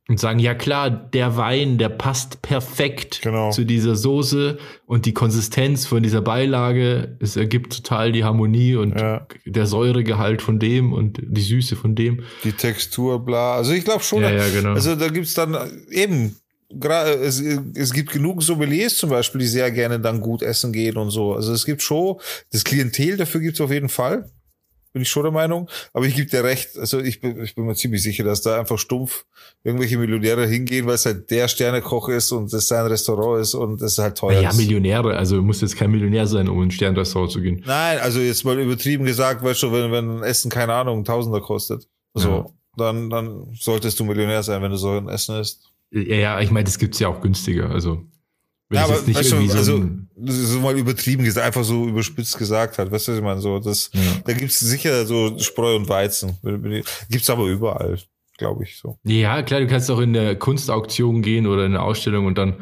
Und sagen, ja klar, der Wein, der passt perfekt genau. zu dieser Soße und die Konsistenz von dieser Beilage, es ergibt total die Harmonie und ja. der Säuregehalt von dem und die Süße von dem. Die Textur, bla. Also ich glaube schon, ja, ja, genau. also da gibt's dann eben, es, es gibt genug Sommeliers zum Beispiel, die sehr gerne dann gut essen gehen und so. Also es gibt schon, das Klientel dafür gibt's auf jeden Fall bin ich schon der Meinung. Aber ich gebe dir recht. Also ich bin, ich bin mir ziemlich sicher, dass da einfach stumpf irgendwelche Millionäre hingehen, weil es halt der Sternekoch ist und es sein Restaurant ist und es halt teuer ja, ist. Ja, Millionäre. Also muss jetzt kein Millionär sein, um in ein Sternrestaurant zu gehen. Nein, also jetzt mal übertrieben gesagt, weißt du, wenn, wenn ein Essen, keine Ahnung, Tausender kostet. So. Ja. dann, dann solltest du Millionär sein, wenn du so ein Essen isst. Ja, ja, ich meine, das gibt's ja auch günstiger. Also wenn ja, aber nicht weißt du, so also so mal übertrieben gesagt, einfach so überspitzt gesagt hat, weißt du, was ich meine? So, das, ja. da gibt's sicher so Spreu und Weizen. Gibt's aber überall, glaube ich so. Ja, klar, du kannst auch in eine Kunstauktion gehen oder in eine Ausstellung und dann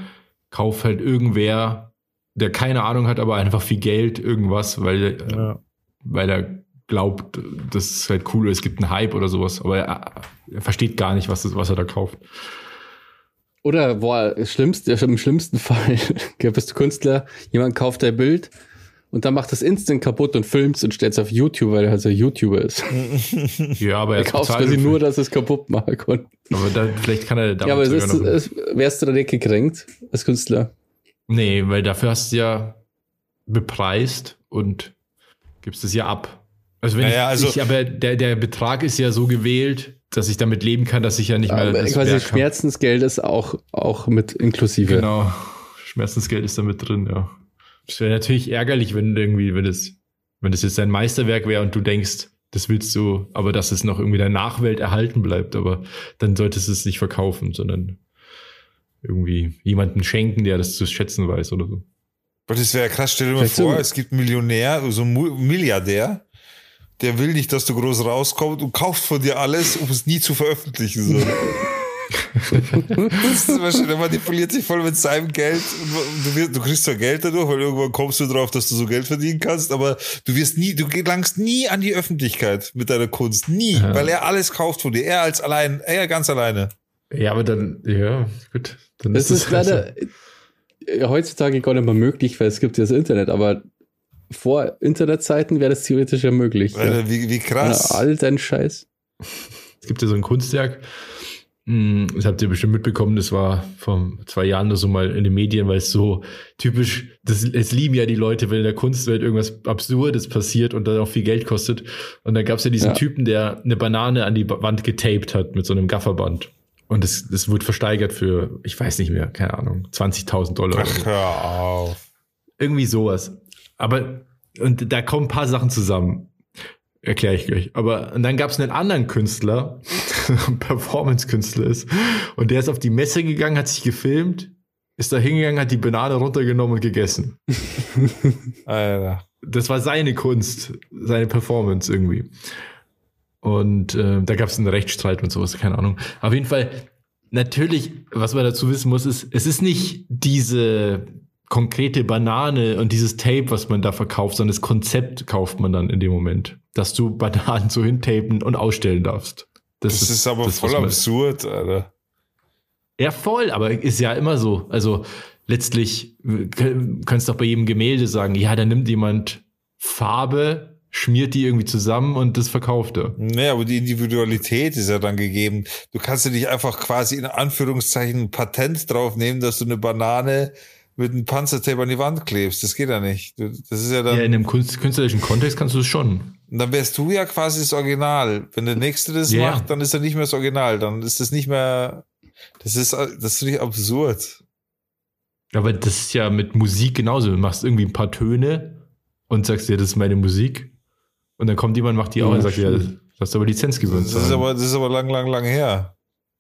kauft halt irgendwer, der keine Ahnung hat, aber einfach viel Geld, irgendwas, weil, ja. weil er glaubt, das ist halt cool, es gibt einen Hype oder sowas, aber er, er versteht gar nicht, was, das, was er da kauft. Oder boah, schlimmst, im schlimmsten Fall <laughs> bist du Künstler, jemand kauft dein Bild und dann macht das instant kaputt und filmt und stellt es auf YouTube, weil er halt so YouTuber ist. <laughs> Ja, aber er, kauft quasi nur, dass es kaputt machen kann. Aber dann, vielleicht kann er damit Ja, aber ist, ist, wärst du da nicht gekränkt als Künstler? Nee, weil dafür hast du ja bepreist und gibst es ja ab. Also wenn naja, ich, also ich, aber der, der Betrag ist ja so gewählt, dass ich damit leben kann, dass ich ja nicht mehr. Aber quasi Schmerzensgeld ist auch, auch mit inklusive. Genau. Schmerzensgeld ist da mit drin, ja. Es wäre natürlich ärgerlich, wenn irgendwie, wenn das, wenn das jetzt dein Meisterwerk wäre und du denkst, das willst du, aber dass es noch irgendwie der Nachwelt erhalten bleibt, aber dann solltest du es nicht verkaufen, sondern irgendwie jemanden schenken, der das zu schätzen weiß oder so. Aber das wäre krass, stell dir mal vor, so es gibt einen Millionär, so einen Milliardär, der will nicht, dass du groß rauskommst und kauft von dir alles, um es nie zu veröffentlichen. So. das ist wahrscheinlich, der manipuliert sich voll mit seinem Geld. Du, wirst, du, kriegst zwar Geld dadurch, weil irgendwann kommst du drauf, dass du so Geld verdienen kannst, aber du wirst nie, du gelangst nie an die Öffentlichkeit mit deiner Kunst. Nie, ja. weil er alles kauft von dir. Er als allein, er ganz alleine. Ja, aber dann, ja, gut. Dann das ist, ist leider heutzutage gar nicht mehr möglich, weil es gibt ja das Internet, aber vor Internetzeiten wäre das theoretisch ja möglich. Alter, ja. wie, wie krass. all dein Scheiß. Es gibt ja so ein Kunstwerk, hm, das habt ihr bestimmt mitbekommen, das war vor zwei Jahren oder so mal in den Medien, weil es so typisch, das, es lieben ja die Leute, wenn in der Kunstwelt irgendwas Absurdes passiert und dann auch viel Geld kostet. Und dann gab es ja diesen ja. Typen, der eine Banane an die Wand getaped hat mit so einem Gafferband. Und das, das wird versteigert für, ich weiß nicht mehr, keine Ahnung, 20.000 Dollar. Ach, hör auf. Irgendwie sowas. Aber, und da kommen ein paar Sachen zusammen. Erkläre ich gleich. Aber und dann gab es einen anderen Künstler, <laughs> Performance-Künstler ist, und der ist auf die Messe gegangen, hat sich gefilmt, ist da hingegangen, hat die Banane runtergenommen und gegessen. <laughs> Alter. Das war seine Kunst, seine Performance irgendwie. Und äh, da gab es einen Rechtsstreit und sowas, keine Ahnung. Auf jeden Fall, natürlich, was man dazu wissen muss, ist, es ist nicht diese konkrete Banane und dieses Tape, was man da verkauft, sondern das Konzept kauft man dann in dem Moment, dass du Bananen so hintapen und ausstellen darst. Das, das ist, ist, aber das, voll absurd, Alter. Ja, voll, aber ist ja immer so. Also letztlich kannst du doch bei jedem Gemälde sagen, ja, da nimmt jemand Farbe, schmiert die irgendwie zusammen und das verkauft er. Nee, aber die Individualität ist ja dann gegeben. Du kannst ja nicht einfach quasi in Anführungszeichen ein Patent drauf nehmen, dass du eine Banane mit einem Panzertape an die Wand klebst. Das geht ja nicht. Das ist ja dann. Ja, in einem künstlerischen Kontext kannst du es schon. Und dann wärst du ja quasi das Original. Wenn der Nächste das yeah. macht, dann ist er nicht mehr das Original. Dann ist das nicht mehr. Das ist, das ist nicht absurd. Aber das ist ja mit Musik genauso. Du machst irgendwie ein paar Töne und sagst dir, das ist meine Musik. Und dann kommt jemand, macht die auch ja, und sagt, ja, das hast du aber Lizenz gewöhnt. Das ist aber, das ist aber lang, lang, lang her.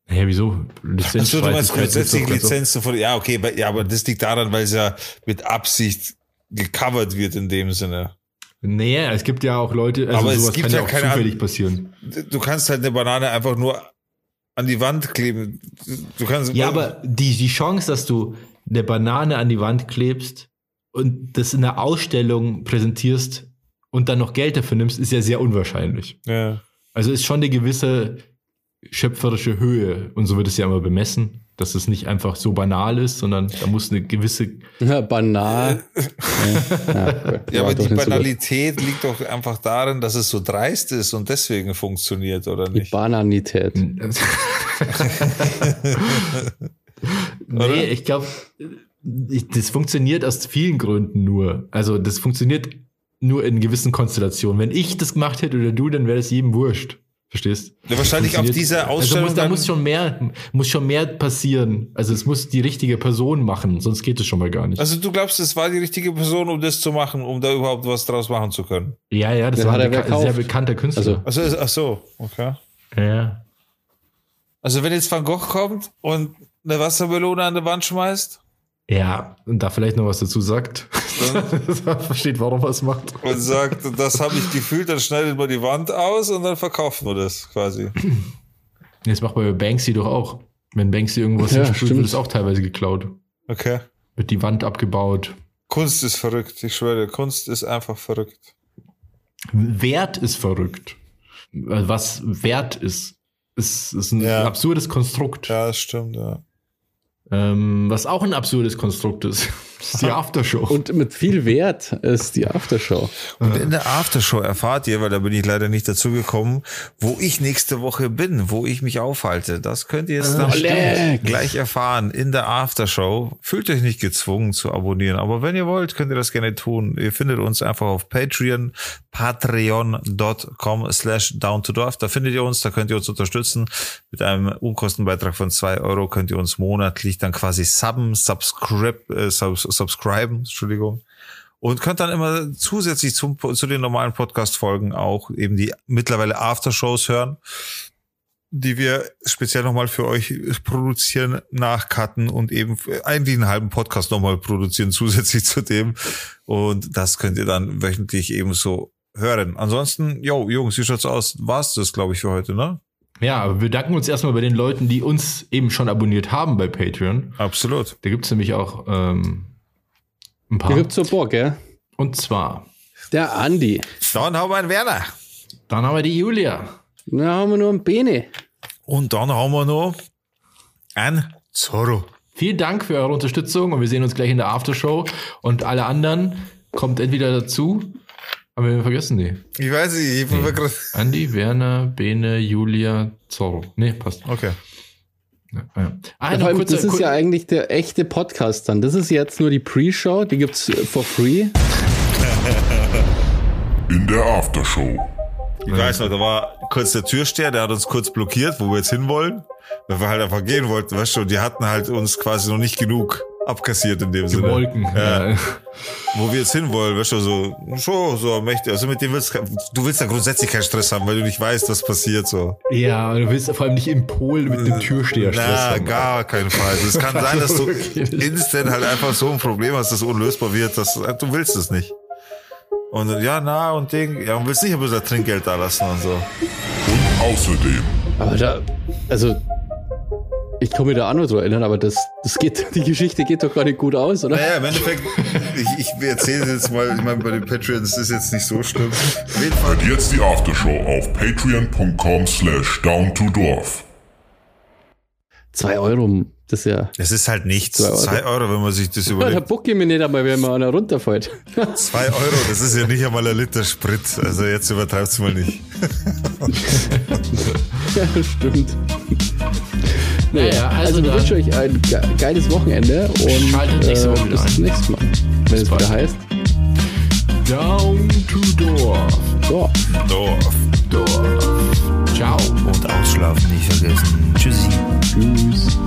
Hä, wieso? Lizenz Achso, du meinst grundsätzlich Lizenz von, ja, okay, ja, aber das liegt daran, weil es ja mit Absicht gecovert wird in dem Sinne. Naja, es gibt ja auch Leute, also aber es gibt kann ja, auch keine zufällig passieren. Du kannst halt eine Banane einfach nur an die Wand kleben. Du kannst ja, aber die, die Chance, dass du eine Banane an die Wand klebst und das in der Ausstellung präsentierst und dann noch Geld dafür nimmst, ist ja sehr unwahrscheinlich. Ja. Also ist schon eine gewisse schöpferische Höhe. Und so wird es ja immer bemessen, dass es nicht einfach so banal ist, sondern da muss eine gewisse. Ja, banal. <laughs> ja, ja, aber die Banalität so liegt doch einfach darin, dass es so dreist ist und deswegen funktioniert, oder nicht? Die Bananität. <laughs> nee, ich glaube, das funktioniert aus vielen Gründen nur. Also, das funktioniert nur in gewissen Konstellationen. Wenn ich das gemacht hätte oder du, dann wäre es jedem wurscht. Verstehst? Ja, wahrscheinlich auf dieser Ausstellung. Also muss, da muss schon mehr, muss schon mehr passieren. Also es muss die richtige Person machen, sonst geht es schon mal gar nicht. Also du glaubst, es war die richtige Person, um das zu machen, um da überhaupt was draus machen zu können? Ja, ja, das Den war ein beka sehr bekannter Künstler. Also, also ach so, okay. Ja. Also wenn jetzt Van Gogh kommt und eine Wassermelone an die Wand schmeißt? Ja, und da vielleicht noch was dazu sagt. <laughs> <laughs> versteht, warum er es macht. Und sagt, das habe ich gefühlt, dann schneidet man die Wand aus und dann verkauft man das quasi. Das macht man bei Banksy doch auch. Wenn Banksy irgendwas ja, hinsprüht, wird es auch teilweise geklaut. Okay. Wird die Wand abgebaut. Kunst ist verrückt, ich schwöre, Kunst ist einfach verrückt. Wert ist verrückt. Was Wert ist, ist, ist ein ja. absurdes Konstrukt. Ja, das stimmt, ja. Ähm, was auch ein absurdes Konstrukt ist. Das ist die Aftershow. Und mit viel Wert ist die Aftershow. Und in der Aftershow erfahrt ihr, weil da bin ich leider nicht dazu gekommen, wo ich nächste Woche bin, wo ich mich aufhalte. Das könnt ihr jetzt dann gleich erfahren in der Aftershow. Fühlt euch nicht gezwungen zu abonnieren, aber wenn ihr wollt, könnt ihr das gerne tun. Ihr findet uns einfach auf Patreon, patreon.com slash down to dorf. Da findet ihr uns, da könnt ihr uns unterstützen. Mit einem Unkostenbeitrag von zwei Euro könnt ihr uns monatlich dann quasi subben, subscribe, äh, subs subscriben, Entschuldigung. Und könnt dann immer zusätzlich zum, zu den normalen Podcast-Folgen auch eben die mittlerweile Aftershows hören, die wir speziell nochmal für euch produzieren, nachcutten und eben eigentlich einen halben Podcast nochmal produzieren <laughs> zusätzlich zu dem. Und das könnt ihr dann wöchentlich ebenso hören. Ansonsten, yo, Jungs, wie schaut's aus? War's das, glaube ich, für heute, ne? Ja, aber wir danken uns erstmal bei den Leuten, die uns eben schon abonniert haben bei Patreon. Absolut. Da gibt's nämlich auch ähm, ein paar. Gibt's so Bock, ja? Und zwar. Der Andi. Dann haben wir einen Werner. Dann haben wir die Julia. Dann haben wir noch einen Bene. Und dann haben wir noch einen Zorro. Vielen Dank für eure Unterstützung und wir sehen uns gleich in der Aftershow. Und alle anderen kommt entweder dazu. Haben wir vergessen, nee. Ich weiß nicht, ich nee. Andi, Werner, Bene, Julia, Zorro. Nee, passt. Okay. Ja, ah, ja, kurze, das ist ja eigentlich der echte Podcast dann. Das ist jetzt nur die Pre-Show, die gibt's for free. In der Aftershow. Ich weiß noch, da war kurz der Türsteher, der hat uns kurz blockiert, wo wir jetzt hinwollen. Weil wir halt einfach gehen wollten, weißt du, und die hatten halt uns quasi noch nicht genug abkassiert in dem die Sinne. Wolken. Ja. ja. Wo wir jetzt hinwollen, weißt du, so, so, so mächtig. Also mit dem willst du willst da grundsätzlich keinen Stress haben, weil du nicht weißt, was passiert so. Ja, du willst vor allem nicht in Polen mit dem Türsteher Stress Na, haben. gar keinen Fall. Es kann sein, dass du <laughs> instant halt einfach so ein Problem hast, das unlösbar wird, dass du willst es nicht. Und ja, na und Ding, ja, und willst nicht ein bisschen Trinkgeld da lassen und so. Und außerdem. Aber da, also ich kann mich da auch noch so erinnern, aber das, das geht, <laughs> die Geschichte geht doch gar nicht gut aus, oder? Naja, im Endeffekt, ich, ich erzähle jetzt mal, ich meine, bei den Patreons ist jetzt nicht so schlimm. Auf jeden Fall. Und jetzt die Aftershow auf patreon.com slash down to dorf. Zwei Euro, das ist ja. Es ist halt nichts. Zwei Euro. zwei Euro, wenn man sich das überlegt. Ja, da bucke ich mir nicht einmal, wenn man einer runterfällt. Zwei Euro, das ist ja nicht einmal ein Liter Sprit. Also jetzt übertreib's mal nicht. <laughs> ja, stimmt. Naja, also, also ich wünsche euch ein geiles Wochenende und Schaltet nächste Woche äh, bis zum nächsten Mal. Wenn es wieder heißt. Down to Dorf. Dorf. Dorf. Dorf. Ciao. Und ausschlafen nicht vergessen. Tschüssi. Tschüss.